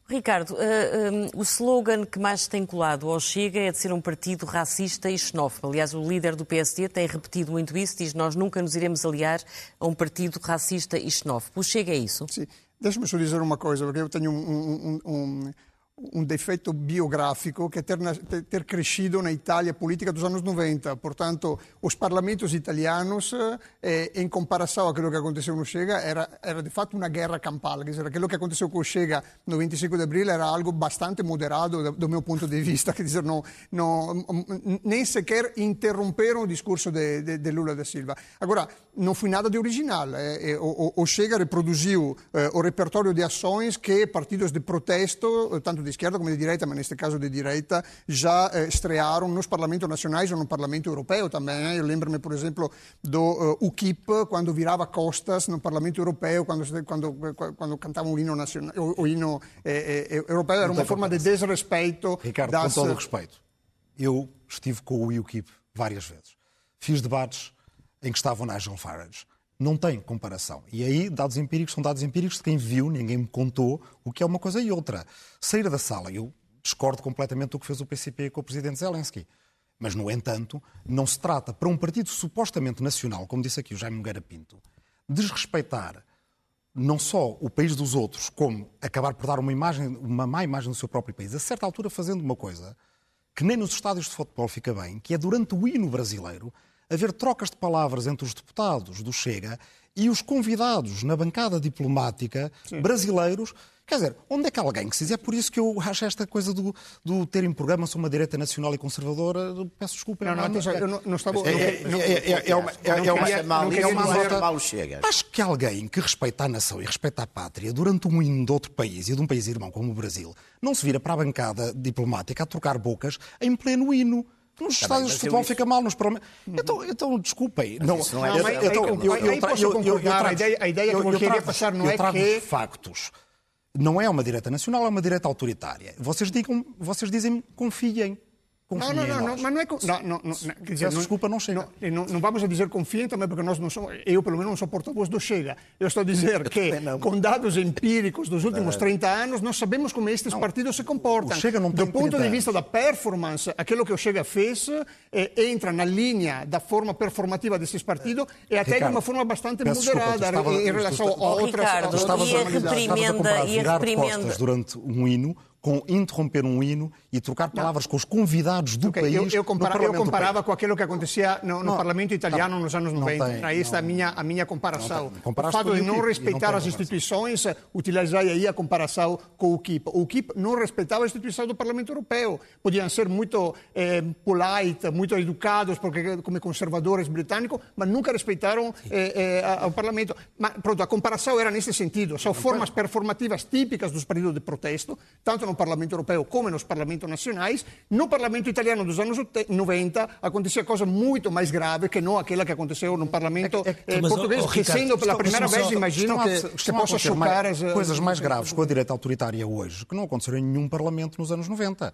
Ricardo, uh, um, o slogan que mais tem colado ao Chega é de ser um partido racista e xenófobo. Aliás, o líder do PSD tem repetido muito isso, diz nós nunca nos iremos aliar a um partido racista e xenófobo. O Chega é isso? Sim. Deixa-me só dizer uma coisa, porque eu tenho um, um, um um defeito biográfico que é ter, crescido na Itália política dos anos 90. Portanto, os parlamentos italianos, eh, em comparação àquilo que aconteceu no Chega, era, era de fato uma guerra campal. Dizer, aquilo que aconteceu com o Chega no 25 de abril era algo bastante moderado do, do meu ponto de vista. [laughs] Quer dizer, não, não, nem sequer interromperam o discurso de, de, de, Lula da Silva. Agora, não foi nada de original. Eh, eh o, o, Chega reproduziu eh, o repertório de ações que partidos de protesto, tanto de esquerda como de direita, mas neste caso de direita, já eh, estrearam nos parlamentos nacionais ou no parlamento europeu também. Eu lembro-me, por exemplo, do uh, UKIP, quando virava costas no parlamento europeu, quando, quando, quando cantava o hino, nacional, o, o hino eh, eh, europeu, era uma forma de desrespeito. Ricardo, das... com todo o respeito, eu estive com o UKIP várias vezes. Fiz debates em que estavam Nigel Farage não tem comparação. E aí, dados empíricos são dados empíricos de quem viu, ninguém me contou o que é uma coisa e outra. Sair da sala, eu discordo completamente do que fez o PCP com o presidente Zelensky. Mas, no entanto, não se trata, para um partido supostamente nacional, como disse aqui o Jaime Nogueira Pinto, desrespeitar não só o país dos outros, como acabar por dar uma, imagem, uma má imagem do seu próprio país, a certa altura fazendo uma coisa que nem nos estádios de futebol fica bem, que é durante o hino brasileiro haver trocas de palavras entre os deputados do Chega e os convidados na bancada diplomática Sim. brasileiros. Quer dizer, onde é que alguém que se diz? É por isso que eu acho esta coisa do, do terem programa sobre uma direita nacional e conservadora. Peço desculpa. Não, não, não, eu não, não estava. É uma. É uma. É uma chega. Acho que alguém que respeita a nação e respeita a pátria durante um hino de outro país e de um país irmão como o Brasil não se vira para a bancada diplomática a trocar bocas em pleno hino. Nos tá estádios de futebol isso... fica mal, nos parlamentos. Uhum. Então, então, desculpem. Não, não é, eu, então, eu, posso concordar. A ideia, a ideia que eu, queria passar não é que... factos. Não é uma direita nacional, é uma direita autoritária. Vocês, digam, vocês dizem confiem. Não, não, não, não, mas não é. Não, não, não, quer dizer, desculpa, não chega. Não, não, não, vamos a dizer confiem também, porque nós não somos. Eu, pelo menos, não sou porta-voz do Chega. Eu estou a dizer que, com dados empíricos dos últimos 30 anos, nós sabemos como estes não, partidos se comportam. Chega não do ponto de vista da performance, aquilo que o Chega fez eh, entra na linha da forma performativa desses partidos e até Ricardo, de uma forma bastante moderada estava, em relação a outras. Ricardo, e a reprimenda. E a reprimenda. durante um hino com interromper um hino e trocar palavras não. com os convidados do okay, país. Eu, eu, compara eu comparava com aquilo que acontecia no, no Parlamento italiano nos anos 90. Tem, Aí está a minha, a minha comparação. O fato de não respeitar não as instituições, utilizar aí a comparação com o KIP. O KIP não respeitava a instituição do Parlamento Europeu. Podiam ser muito eh, polite, muito educados, porque como conservadores britânicos, mas nunca respeitaram eh, eh, o Parlamento. Mas, pronto, a comparação era nesse sentido. São formas performativas típicas dos períodos de protesto, tanto no Parlamento Europeu come nos Parlamentos Nacionais. No Parlamento Italiano dos anos 90 acontecia coisa muito mais grave que não aquela que aconteceu no Parlamento é, é, eh, português, oh, que sendo pela primeira vez, imagino que, que possa chocar as... Coisas mais graves com a direita autoritária hoje, que não aconteceram em nenhum Parlamento nos anos 90.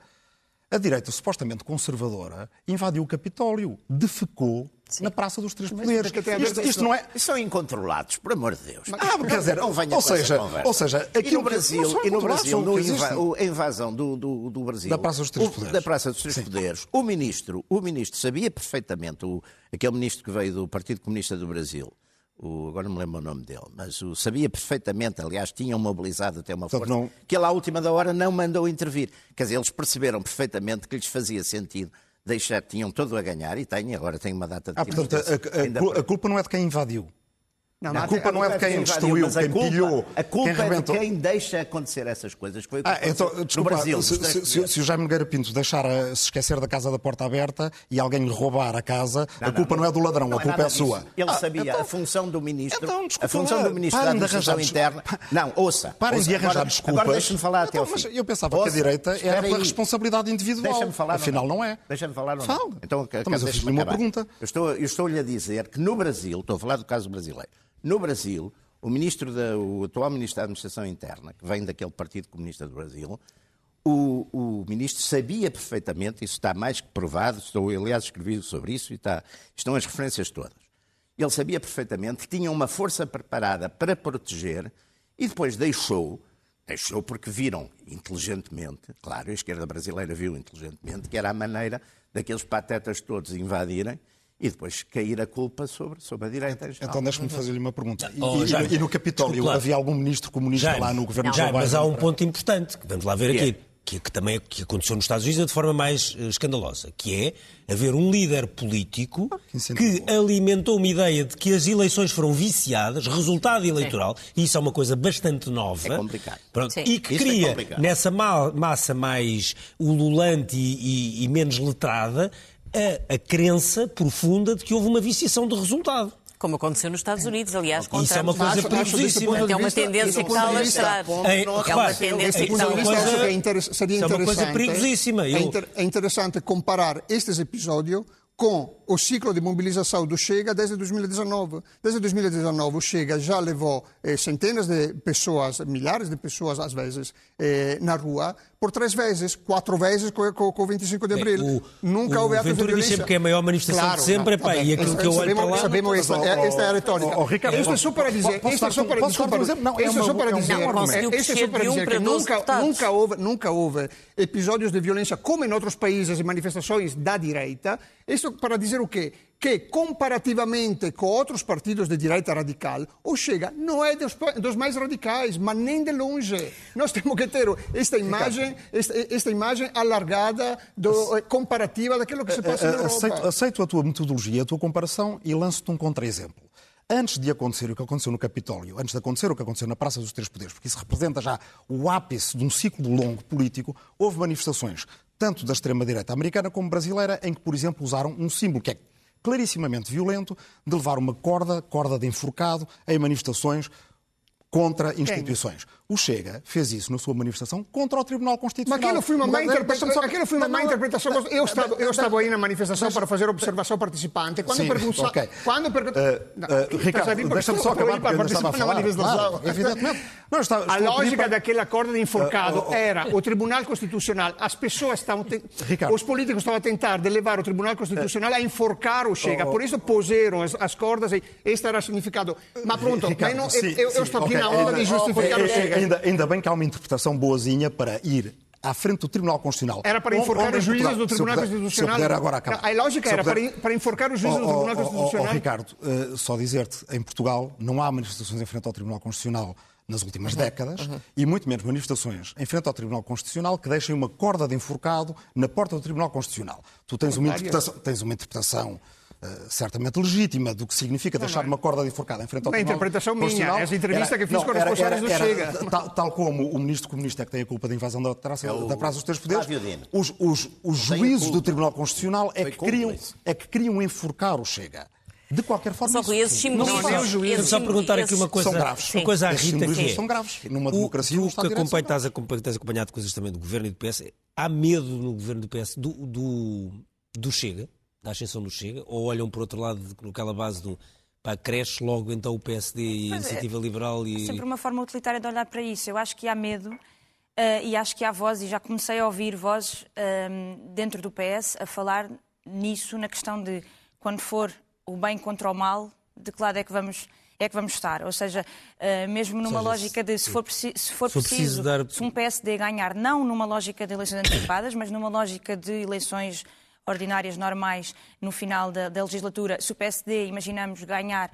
A direita supostamente conservadora invadiu o Capitólio, defecou Sim. na Praça dos Três Poderes. Isto, isto, não é... São incontrolados, por amor de Deus. Ah, quer dizer, não venha ou seja, ou seja, aqui no Brasil, e no Brasil, no inva... a invasão do, do, do, Brasil, da Praça dos Três Poderes, da Praça dos Três Poderes, o ministro, o ministro sabia perfeitamente, o, aquele ministro que veio do Partido Comunista do Brasil, o, agora não me lembro o nome dele, mas o sabia perfeitamente, aliás, tinham mobilizado até uma força, não... que ele à última da hora não mandou intervir. Quer dizer, eles perceberam perfeitamente que lhes fazia sentido deixar, tinham todo a ganhar e têm, agora têm uma data de ah, portanto, a, a, a, culpa não é de quem invadiu. Não, a culpa não é de quem destruiu, quem culpa, pilhou. A culpa quem é de quem deixa acontecer essas coisas. Foi ah, então, desculpa, no Brasil. Se, se, se, se, o Jaime Nogueira Pinto deixar a, se esquecer da casa da porta aberta e alguém lhe roubar a casa, não, a culpa não, não, é do ladrão, não a culpa é, é sua. Ele ah, sabia então, a função do ministro. Então, desculpa, a função do ministro da Administração Interna. Não, ouça. Parem ouça, de arranjar agora, desculpas. Agora deixe-me falar até ao fim. Eu pensava ouça, que a direita era pela responsabilidade individual. Deixa-me falar. Afinal, não é. Deixa-me falar. Fala. Então, mas eu fiz-lhe uma pergunta. Eu estou-lhe a dizer que no Brasil, estou a falar do caso brasileiro, no Brasil, o, ministro da, o atual ministro da Administração Interna, que vem daquele Partido Comunista do Brasil, o, o, ministro sabia perfeitamente, isso está mais que provado, estou, aliás, escrevi sobre isso e está, estão as referências todas. Ele sabia perfeitamente que tinha uma força preparada para proteger e depois deixou Deixou porque viram inteligentemente, claro, a esquerda brasileira viu inteligentemente, que era a maneira daqueles patetas todos invadirem e depois cair a culpa sobre, sobre a direita. geral. Então deixe-me fazer-lhe uma pergunta. E, Oh, e- e no Capitólio havia algum ministro comunista Jaime, lá no governo Jaime, Joe mas há um ponto importante que vamos lá ver Que é? aqui, que, que também que aconteceu nos Estados Unidos de forma mais eh, escandalosa, que é haver um líder político que incentivou. alimentou uma ideia de que as eleições foram viciadas, resultado eleitoral, e isso é uma coisa bastante nova. É complicado. Pronto, Sim. e que Isso é cria complicado. nessa ma- massa mais ululante e, e- e menos letrada a, a crença profunda de que houve uma viciação de resultado. Como aconteceu nos Estados Unidos, aliás, com Isso é uma coisa perigosíssima. É uma tendência que está a lastrar. É uma tendência que está a é seria isso é uma coisa interessante. perigosíssima. É, é interessante comparar estes episódios com o ciclo de mobilização do Chega desde 2019. Desde 2019, o Chega já levou eh, centenas de pessoas, milhares de pessoas, às vezes, eh, na rua, por três vezes, quatro vezes com, com, com o 25 de Bem, abril. o- Nunca o houve atos de violência. sempre que é a maior manifestação de sempre, tá epá, bem. e aquilo que eu olho sabemos, para lá- Sabemos esta, é- esta é a retórica. ó, ó, Ricardo, isto é só para dizer, posso isto é só para, posso desculpa, um? Não, é isto é uma- só para dizer, é isto só para dizer que 12 nunca, nunca houve, nunca houve episódios de violência como em outros países e manifestações da direita. Isto para dizer o quê? Que comparativamente com outros partidos de direita radical, o Chega não é dos, dos mais radicais, mas nem de longe. Nós [laughs] temos que ter esta imagem, esta, esta imagem alargada, do, eh, comparativa daquilo que se passa na Europa. Aceito, aceito a tua metodologia, a tua comparação e lanço-te um contra-exemplo. Antes de acontecer o que aconteceu no Capitólio, antes de acontecer o que aconteceu na Praça dos Três Poderes, porque isso representa já o ápice de um ciclo longo político, houve manifestações, tanto da extrema-direita americana como brasileira, em que, por exemplo, usaram um símbolo que é clarissimamente violento, de levar uma corda, corda de enforcado, em manifestações contra instituições. O Chega fez isso na sua manifestação contra o Tribunal Mas Constitucional. aquilo foi uma má Mas, interpretação. só- Aquilo foi uma má interpretação. Eu estava, eu estava aí na manifestação para fazer observação participante. Quando Sim, pergunta, ok. quando pergunta, Uh, Não, uh, estás Ricardo, deixa-me só acabar, porque eu estava a falar. Claro, evidentemente. Não, a lógica daquele acordo de enforcado Uh, uh, uh, era o Tribunal Constitucional. As pessoas estavam, os políticos estavam a tentar de levar o Tribunal Constitucional a enforcar o Chega. Uh, Por isso puseram as, as cordas e este era o significado. Mas pronto, mas eu, estou aqui na onda de justificar é- o é- Chega. Ainda, ainda bem que há uma interpretação boazinha para ir à frente do Tribunal Constitucional. Era para enforcar onde os juízes do Tribunal puder- Constitucional. Se eu puder agora acabar. A lógica era puder- para, enforcar os juízes Oh, do Tribunal oh, oh, Constitucional. oh, Ricardo, eh, só dizer-te, em Portugal não há manifestações em frente ao Tribunal Constitucional nas últimas décadas e muito menos manifestações em frente ao Tribunal Constitucional que deixem uma corda de enforcado na porta do Tribunal Constitucional. Tu tens uma interpretação, tens uma interpretação eh, certamente legítima do que significa deixar uma corda de enforcado em frente ao Uma Tribunal interpretação minha, essa entrevista que fiz não, com responsáveis do Chega. [laughs] Tal, tal como o ministro comunista é que tem a culpa da invasão da Praça, É o da praça dos Três Poderes, os, os, os juízes do Tribunal Constitucional é que, queriam, cúmplice. é que queriam enforcar o Chega. De qualquer forma, Só isso- Rui, esses Não, são- o esses Deixa-me só perguntar aqui uma coisa, são graves. uma coisa à Rita que simbolismos é, são graves. Numa o- democracia, um tu que de acompanha, são estás, acompanhado coisas também do Governo e do PS, há medo no Governo do PS do, do, do Chega, da ascensão do Chega, ou olham por outro lado, naquela base do pá, cresce logo então o PSD e a é, Iniciativa Liberal e... sempre uma forma utilitária de olhar para isso. Eu acho que há medo eh, e acho que há vozes, e já comecei a ouvir vozes ehm, dentro do PS a falar nisso, na questão de quando for o bem contra o mal, de que lado é que vamos, é que vamos estar. Ou seja, eh, mesmo numa seja, lógica de se for, preci- se for se for preciso preciso, dar- se um PSD ganhar, não numa lógica de eleições antecipadas, mas numa lógica de eleições ordinárias, normais, no final da, da legislatura, se o PSD, imaginamos, ganhar,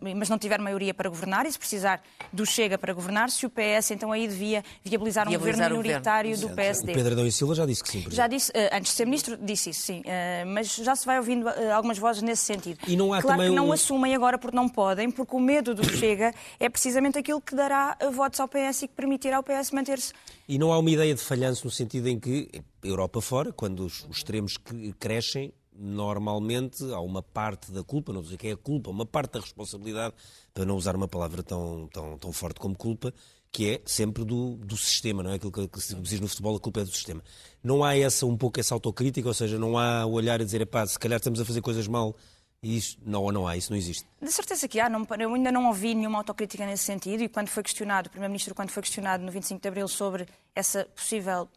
mas não tiver maioria para governar, e se precisar do Chega para governar, se o PS então aí devia viabilizar um Viabilizar governo o governo. minoritário do O PSD. Pedro Adão e Silva já disse que sim, por Já disse, eh, antes de ser ministro, disse isso, sim. Eh, mas já se vai ouvindo eh, algumas vozes nesse sentido. E não há claro que não um- assumem agora porque não podem, porque o medo do Chega é precisamente aquilo que dará votos ao PS e que permitirá ao PS manter-se. E não há uma ideia de falhanço no sentido em que, Europa fora, quando os, os extremos crescem, normalmente há uma parte da culpa, não sei o que é a culpa, uma parte da responsabilidade, para não usar uma palavra tão, tão, tão forte como culpa, que é sempre do, do sistema, não é? Aquilo que, que se diz no futebol, a culpa é do sistema. Não há essa, um pouco essa autocrítica, ou seja, não há olhar e dizer, epá, se calhar estamos a fazer coisas mal, e isso, não, não há, isso não existe. De certeza que há, não- eu ainda não ouvi nenhuma autocrítica nesse sentido e quando foi questionado, o Primeiro-Ministro, quando foi questionado no 25 de Abril sobre essa possível.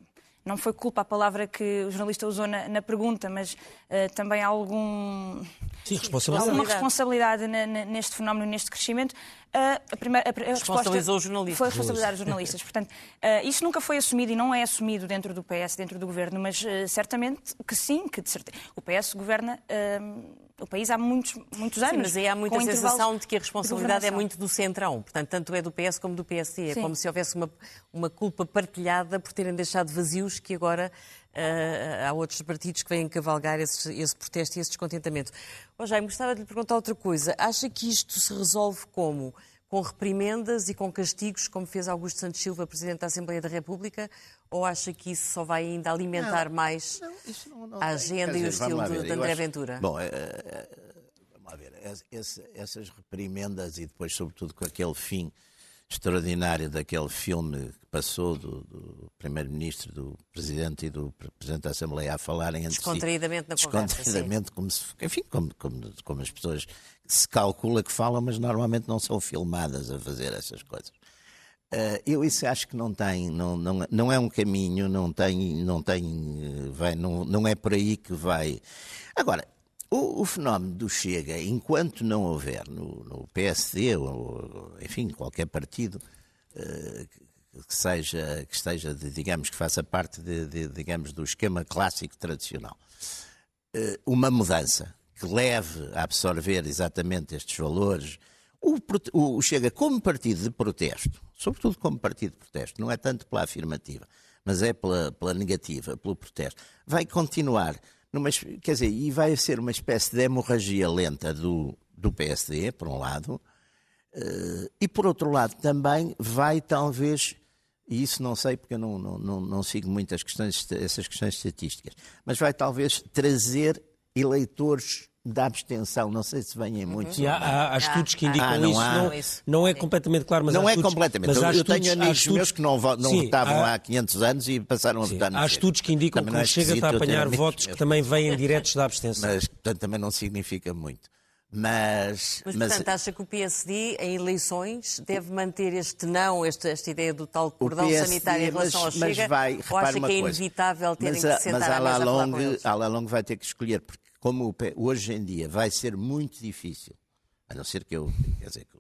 Não foi culpa a palavra que o jornalista usou na, na pergunta, mas uh, também algum. Sim, responsabilidade. Alguma responsabilidade neste fenómeno, neste crescimento. Uh, a primeira, a, a Responsabilizou os jornalistas. Foi responsabilizar os jornalistas. Portanto, uh, isso nunca foi assumido e não é assumido dentro do PS, dentro do governo, mas uh, certamente que sim, que de certeza. O PS governa o país há muitos, muitos anos. Sim, mas aí há muita sensação de que a responsabilidade é muito do centrão. Portanto, tanto é do PS como do PSD. É como se houvesse uma, uma culpa partilhada por terem deixado vazios que agora uh, há outros partidos que vêm cavalgar esse, esse protesto e esse descontentamento. Oh, Jaime, gostava de lhe perguntar outra coisa. Acha que isto se resolve como? Com reprimendas e com castigos, como fez Augusto Santos Silva, Presidente da Assembleia da República? Ou acha que isso só vai ainda alimentar não, mais não, não, a agenda dizer, e o estilo de, de André acho, Ventura? Bom, é, é, vamos lá ver. Esse, essas reprimendas e depois, sobretudo, com aquele fim extraordinário daquele filme que passou do, do Primeiro-Ministro, do Presidente e do Presidente da Assembleia a falarem entre Descontraídamente si, na Descontraídamente, como, se, enfim, como, como, como as pessoas se calcula que falam, mas normalmente não são filmadas a fazer essas coisas. Uh, eu isso acho que não tem, não, não, não é um caminho, não tem, não tem, vai, não, não é por aí que vai. Agora, o, o, fenómeno do Chega, enquanto não houver no, no PSD, ou enfim, qualquer partido uh, que, seja, que esteja, de, digamos, que faça parte, de, de, digamos, do esquema clássico tradicional, uh, uma mudança que leve a absorver exatamente estes valores, o, o, Chega como partido de protesto, sobretudo como partido de protesto, não é tanto pela afirmativa, mas é pela, pela negativa, pelo protesto, vai continuar numa, quer dizer, e vai ser uma espécie de hemorragia lenta do, do PSD, por um lado, uh, e por outro lado também vai talvez, e isso não sei porque eu não, não, não, não sigo muitas questões, essas questões estatísticas, mas vai talvez trazer eleitores da abstenção, não sei se vêm muitos. Uhum. Há, há, há, estudos que indicam ah, não isso, há... não, não, é completamente claro, mas Não é estudos, completamente. Mas eu, eu tenho amigos estudos... meus que não, não sim, votavam há... há 500 anos e passaram a votar no Há estudos que indicam também que o é Chega está a apanhar votos que também vêm diretos da abstenção. Mas, portanto, também não significa muito. Mas, mas, mas, portanto, acha que o PSD, em eleições, deve manter este não, esta, esta ideia do tal cordão PSD, sanitário em relação mas, ao Chega? Vai, ou acha que é inevitável terem mas, que sentar mas à mesa Long, a falar com a Long vai ter que escolher, porque como hoje em dia vai ser muito difícil, a não ser que eu, quer dizer, que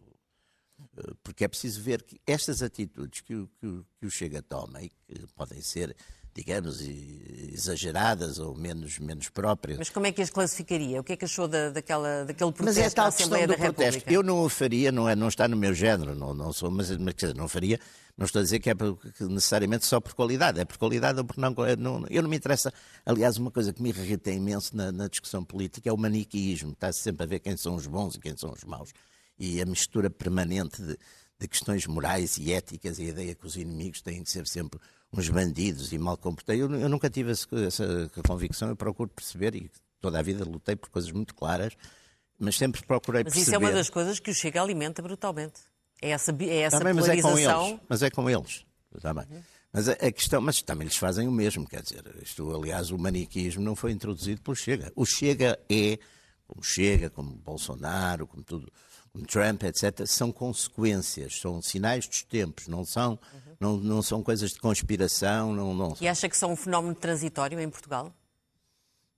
eh, porque é preciso ver que estas atitudes que o, que o, que o Chega toma e que podem ser, digamos, exageradas ou menos, menos próprias. Mas como é que as classificaria? O que é que achou da, daquela, daquele protesto mas é tal da Assembleia da República? Protesto. Eu não o faria, não, é, não está no meu género, não, não sou, mas, mas quer dizer, não faria não estou a dizer que é necessariamente só por qualidade, é por qualidade ou por não, não. Eu não me interessa. Aliás, uma coisa que me irrita imenso na, na discussão política é o maniqueísmo. Está-se sempre a ver quem são os bons e quem são os maus. E a mistura permanente de, de questões morais e éticas e a ideia que os inimigos têm de ser sempre uns bandidos e mal comportados. Eu, eu nunca tive essa, essa convicção, eu procuro perceber e toda a vida lutei por coisas muito claras, mas sempre procurei mas perceber. Mas isso é uma das coisas que o Chega alimenta brutalmente. É essa, é essa também, mas é com eles. Mas é com eles. Também. Uhum. Mas a, a, questão, mas também lhes fazem o mesmo, quer dizer, isto, aliás, o maniquismo não foi introduzido pelo Chega. O Chega é, como Chega, como Bolsonaro, como tudo, como Trump, etc., são consequências, são sinais dos tempos, não são, uhum. não, não são coisas de conspiração. Não, não E acha que são um fenómeno transitório em Portugal?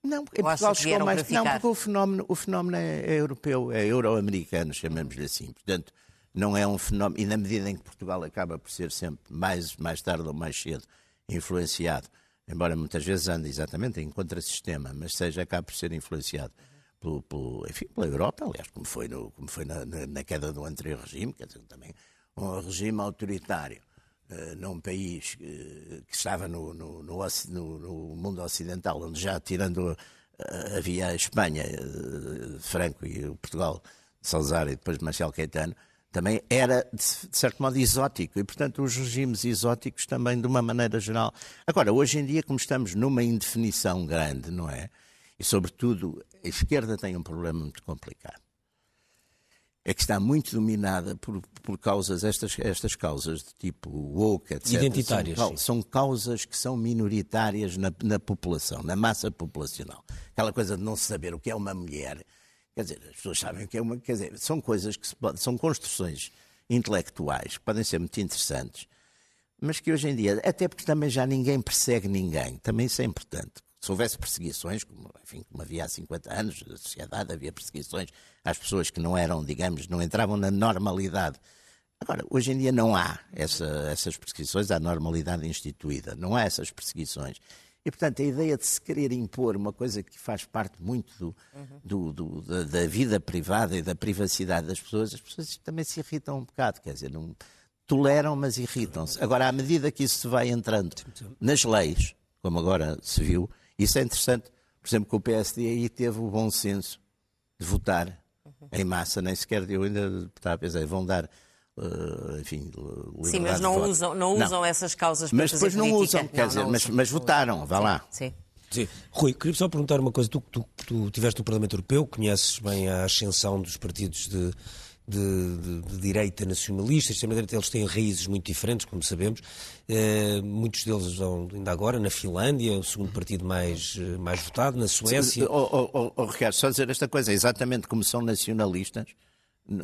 Não, porque em Portugal chegou mais. Não, porque o fenómeno, o fenómeno é, é europeu, é euro-americano, chamamos-lhe assim. Portanto, não é um fenómeno, e na medida em que Portugal acaba por ser sempre, mais, mais tarde ou mais cedo, influenciado, embora muitas vezes ande exatamente em contrassistema, mas seja, acaba por ser influenciado pelo, pelo, enfim, pela Europa, aliás, como foi, no, como foi na, na, queda do anterior regime, quer dizer, também um regime autoritário uh, num país uh, que estava no, no, no, mundo ocidental, onde já tirando uh, havia a Espanha, Franco e o Portugal, Salazar e depois Marcelo Caetano, também era, de certo modo, exótico. E, portanto, os regimes exóticos também, de uma maneira geral. Agora, hoje em dia, como estamos numa indefinição grande, não é? E, sobretudo, a esquerda tem um problema muito complicado. É que está muito dominada por, por causas, estas, estas causas de tipo woke, etc. Identitárias. São, são causas que são minoritárias na, na população, na massa populacional. Aquela coisa de não saber o que é uma mulher Quer dizer, as pessoas sabem que é uma. Quer dizer, são coisas que pode, são construções intelectuais que podem ser muito interessantes, mas que hoje em dia, até porque também já ninguém persegue ninguém, também isso é importante. se houvesse perseguições, como, enfim, como havia há 50 anos, na sociedade havia perseguições às pessoas que não eram, digamos, não entravam na normalidade. Agora, hoje em dia não há essa, essas perseguições, há normalidade instituída, não há essas perseguições. E, portanto, a ideia de se querer impor uma coisa que faz parte muito do, do, do, da, da, vida privada e da privacidade das pessoas, as pessoas também se irritam um bocado, quer dizer, não toleram, mas irritam-se. Agora, à medida que isso se vai entrando nas leis, como agora se viu, isso é interessante. Por exemplo, que o PSD aí teve o bom senso de votar em massa, nem sequer eu ainda estava a pensar, vão dar Uh, enfim, Sim, mas não usam, não usam não. essas causas para Mas depois não política. usam, quer não, dizer, mas, mas votaram, vá lá. Sim. Sim. Rui, queria só perguntar uma coisa. Tu, tu, tu tiveste no Parlamento Europeu, conheces bem a ascensão dos partidos de, de, de, de direita nacionalista. Extrema-direita, eles têm raízes muito diferentes, como sabemos. Uh, muitos deles estão ainda agora na Finlândia, o segundo partido mais, mais votado, na Suécia. Oh, oh, oh, Ricardo, só dizer esta coisa, exatamente como são nacionalistas,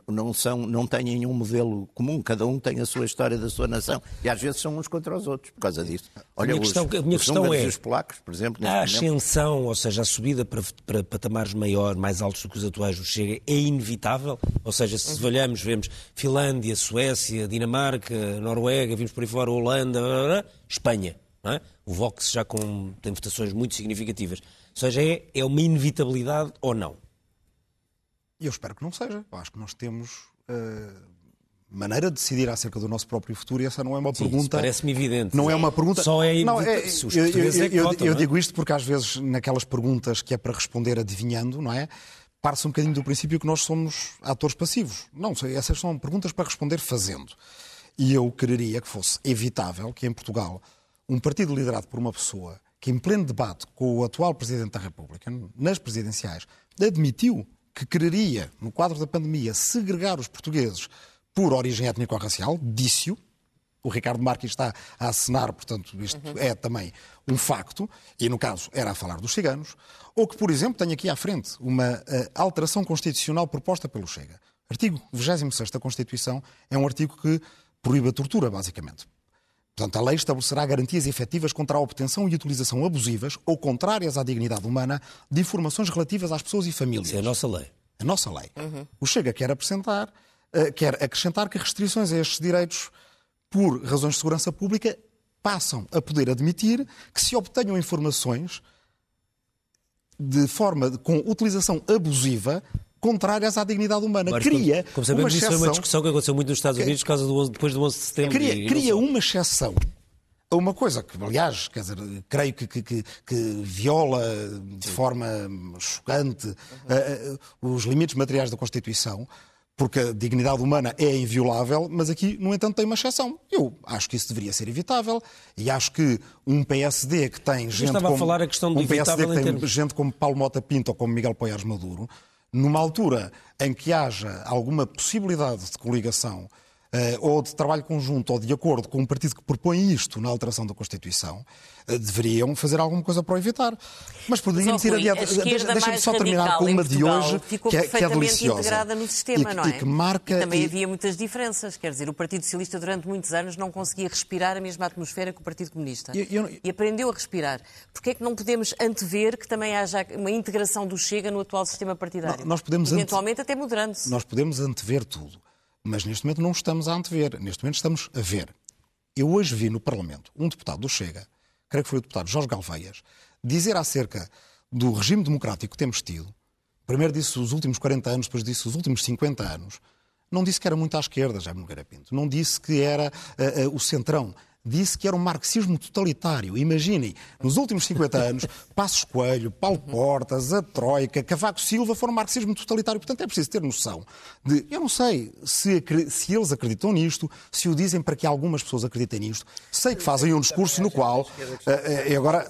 não, são, não têm um modelo comum, cada um tem a sua história da sua nação e às vezes são uns contra os outros por causa disso. Olha, a minha questão, a minha questão é, os polacos, por exemplo, a ascensão, momento... ou seja, a subida para, para patamares maior, mais altos do que os atuais do Chega, é inevitável? Ou seja, se olhamos, vemos Finlândia, Suécia, Dinamarca, Noruega, vimos por aí fora, Holanda, blá, blá, blá, Espanha. É? O Vox já com, tem votações muito significativas. Ou seja, é, é uma inevitabilidade ou não? E eu espero que não seja. Eu acho que nós temos uh, maneira de decidir acerca do nosso próprio futuro e essa não é uma Sim, pergunta. Parece-me evidente. Não é uma pergunta. Só é, não, é, eu, eu, eu, eu, votam, eu é? digo isto porque às vezes naquelas perguntas que é para responder adivinhando, não é? Parte-se um bocadinho do princípio que nós somos atores passivos. Não, essas são perguntas para responder fazendo. E eu quereria que fosse evitável que em Portugal um partido liderado por uma pessoa que em pleno debate com o atual Presidente da República, nas presidenciais, admitiu que quereria, no quadro da pandemia, segregar os portugueses por origem étnico-racial, disse-o. O Ricardo Marques está a assinar, portanto, isto uhum. é também um facto, e no caso era a falar dos ciganos, ou que, por exemplo, tenho aqui à frente uma uh, alteração constitucional proposta pelo Chega. Artigo 26 da Constituição é um artigo que proíbe a tortura, basicamente. Portanto, a lei estabelecerá garantias efetivas contra a obtenção e utilização abusivas ou contrárias à dignidade humana de informações relativas às pessoas e famílias. Isso é a nossa lei. A nossa lei. Uhum. O Chega quer apresentar, uh, quer acrescentar que restrições a estes direitos por razões de segurança pública passam a poder admitir que se obtenham informações de forma com utilização abusiva contrárias à dignidade humana. Mas, cria como, como sabemos, uma exceção, isso foi uma discussão que aconteceu muito nos Estados Unidos por causa do, depois do 11 de setembro. Cria, e, cria uma exceção a uma coisa que, aliás, quer dizer, creio que, que, que, que viola de forma chocante uh, uh, os limites materiais da Constituição, porque a dignidade humana é inviolável, mas aqui, no entanto, tem uma exceção. Eu acho que isso deveria ser evitável e acho que um PSD que tem gente estava como, a falar a questão do um PSD que tem termos... gente como Paulo Mota Pinto ou como Miguel Poiares Maduro, numa altura em que haja alguma possibilidade de coligação ou de trabalho conjunto ou de acordo com um partido que propõe isto na alteração da Constituição, eh, deveriam fazer alguma coisa para o evitar. Mas poderiam ir adiante. Deixa-me só terminar com uma de hoje que é, que é deliciosa. integrada no sistema, e, não é? E que marca... E também e... havia muitas diferenças. Quer dizer, o Partido Socialista durante muitos anos não conseguia respirar a mesma atmosfera que o Partido Comunista. Eu, eu... E aprendeu a respirar. Porquê é que não podemos antever que também haja uma integração do Chega no atual sistema partidário? Não, nós podemos Eventualmente ante... até moderando-se. Nós podemos antever tudo. Mas neste momento não estamos a antever, neste momento estamos a ver. Eu hoje vi no Parlamento um deputado do Chega, creio que foi o deputado Jorge Galveias, dizer acerca do regime democrático que temos tido, primeiro disse os últimos 40 anos, depois disse os últimos 50 anos, não disse que era muito à esquerda, Jaime Nogueira Pinto, não disse que era uh, uh, o centrão, disse que era um marxismo totalitário. Imaginem, nos últimos 50 anos, Passos Coelho, Paulo Portas, a Troika, Cavaco Silva foram marxismo totalitário. Portanto, é preciso ter noção de. Eu não sei se, se eles acreditam nisto, se o dizem para que algumas pessoas acreditem nisto. Sei que fazem um discurso no qual. Uh, agora.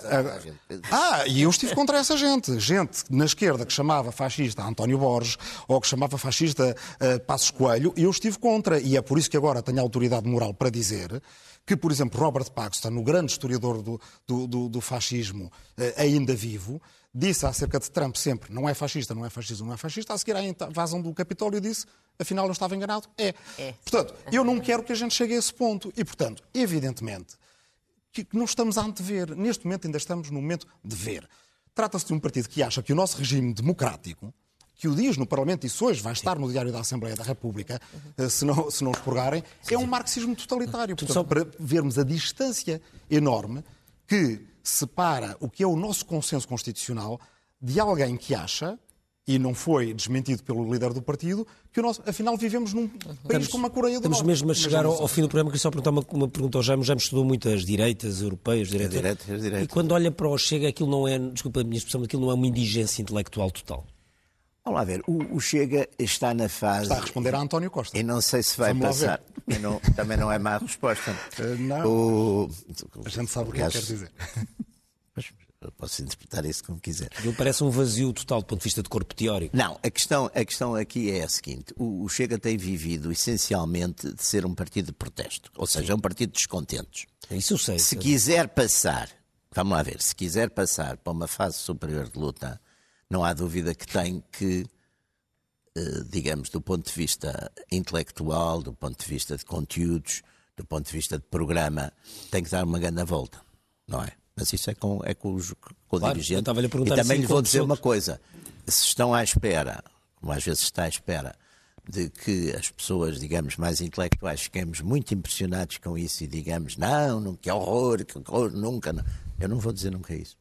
Uh, ah, e eu estive contra essa gente. Gente na esquerda que chamava fascista António Borges ou que chamava fascista uh, Passos Coelho, eu estive contra. E é por isso que agora tenho autoridade moral para dizer que, por exemplo, Robert Paxton, o grande historiador do, do, do, do fascismo, eh, ainda vivo, disse acerca de Trump sempre, não é fascista, não é fascista, não é fascista, a seguir à invasão do Capitólio disse, afinal eu estava enganado, é. é. Portanto, eu não quero que a gente chegue a esse ponto. E, portanto, evidentemente, que, que não estamos a antever. Neste momento ainda estamos no momento de ver. Trata-se de um partido que acha que o nosso regime democrático, que o diz no Parlamento, e hoje vai estar no Diário da Assembleia da República, eh, se não, se não expurgarem, é um marxismo totalitário. Portanto, para vermos a distância enorme que separa o que é o nosso consenso constitucional de alguém que acha e não foi desmentido pelo líder do partido, que nós, afinal, vivemos num país estamos, como a Coreia do estamos Norte. Estamos mesmo a chegar ao, ao, fim do programa, queria só perguntar uma, uma pergunta ao Jaime. O Jaime estudou muito as direitas europeias, direita, direita, direita. E quando olha para o Chega, aquilo não é, desculpa a minha expressão, aquilo não é uma indigência intelectual total. Vamos lá ver, o, o, Chega está na fase. Está a responder a António Costa. E não sei se vai Vamos passar. Não, também não é má resposta. [laughs] não. O... A gente sabe o que quer dizer. [laughs] Mas posso interpretar isso como quiser. Não parece um vazio total do ponto de vista de corpo teórico. Não, a questão, a questão aqui é a seguinte: o, o Chega tem vivido essencialmente de ser um partido de protesto, ou seja, um partido de descontentes. Isso eu sei. Se quiser passar, vamos lá ver, se quiser passar para uma fase superior de luta não há dúvida que tem que, eh, digamos, do ponto de vista intelectual, do ponto de vista de conteúdos, do ponto de vista de programa, tem que dar uma grande volta, não é? Mas isso é com, é com, os, com o claro, dirigente. E também assim, lhe vou dizer uma coisa: se estão à espera, como às vezes está à espera, de que as pessoas, digamos, mais intelectuais fiquemos muito impressionados com isso e digamos, não, não que horror, que horror, nunca. Não. Eu não vou dizer nunca isso.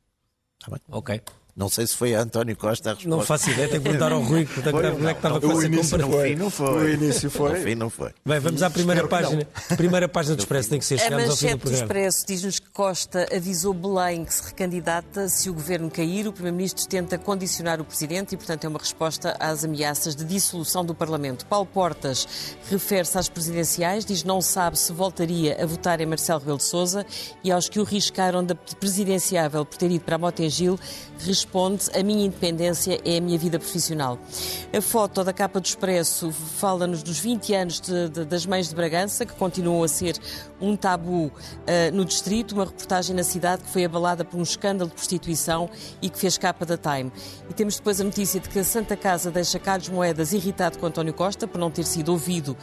Está bem? Ok. Não sei se foi a António Costa a resposta. Não faço ideia, tenho que perguntar ao Rui como é que estava a fazer comparação. No fim não foi. O início foi. No fim não foi. Bem, vamos à primeira página. Primeira página do Expresso, tem que ser chegamos ao fim do programa. do Expresso diz-nos que Costa avisou Belém que se recandidata se o governo cair. O Primeiro-Ministro tenta condicionar o Presidente e, portanto, é uma resposta às ameaças de dissolução do Parlamento. Paulo Portas refere-se às presidenciais, diz não sabe se voltaria a votar em Marcelo Rebelo de Sousa e aos que o riscaram da presidenciável por ter ido para Motengil, responde a minha independência é a minha vida profissional. A foto da capa do Expresso fala-nos dos 20 anos de, de, das Mães de Bragança, que continuam a ser um tabu uh, no distrito, uma reportagem na cidade que foi abalada por um escândalo de prostituição e que fez capa da Time. E temos depois a notícia de que a Santa Casa deixa Carlos Moedas irritado com António Costa por não ter sido ouvido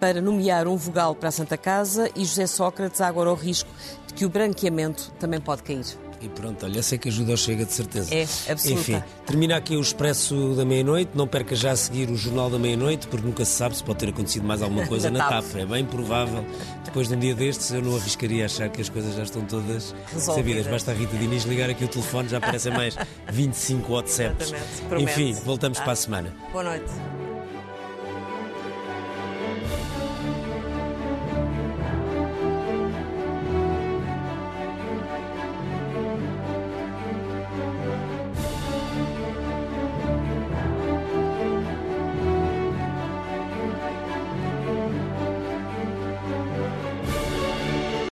para nomear um vogal para a Santa Casa e José Sócrates agora o risco de que o branqueamento também pode cair. E pronto, olha, sei que ajuda ao Chega de certeza. É, absoluta. Enfim, termina aqui o Expresso da Meia-Noite. Não perca já a seguir o Jornal da Meia-Noite, porque nunca se sabe se pode ter acontecido mais alguma coisa na [laughs] TAP. É bem provável. Depois de um dia destes, eu não arriscaria achar que as coisas já estão todas Resolvidas. sabidas. Basta a Rita Diniz ligar aqui o telefone, já aparecem mais [laughs] 25 WhatsApps. Enfim, voltamos ah. para a semana. Boa noite.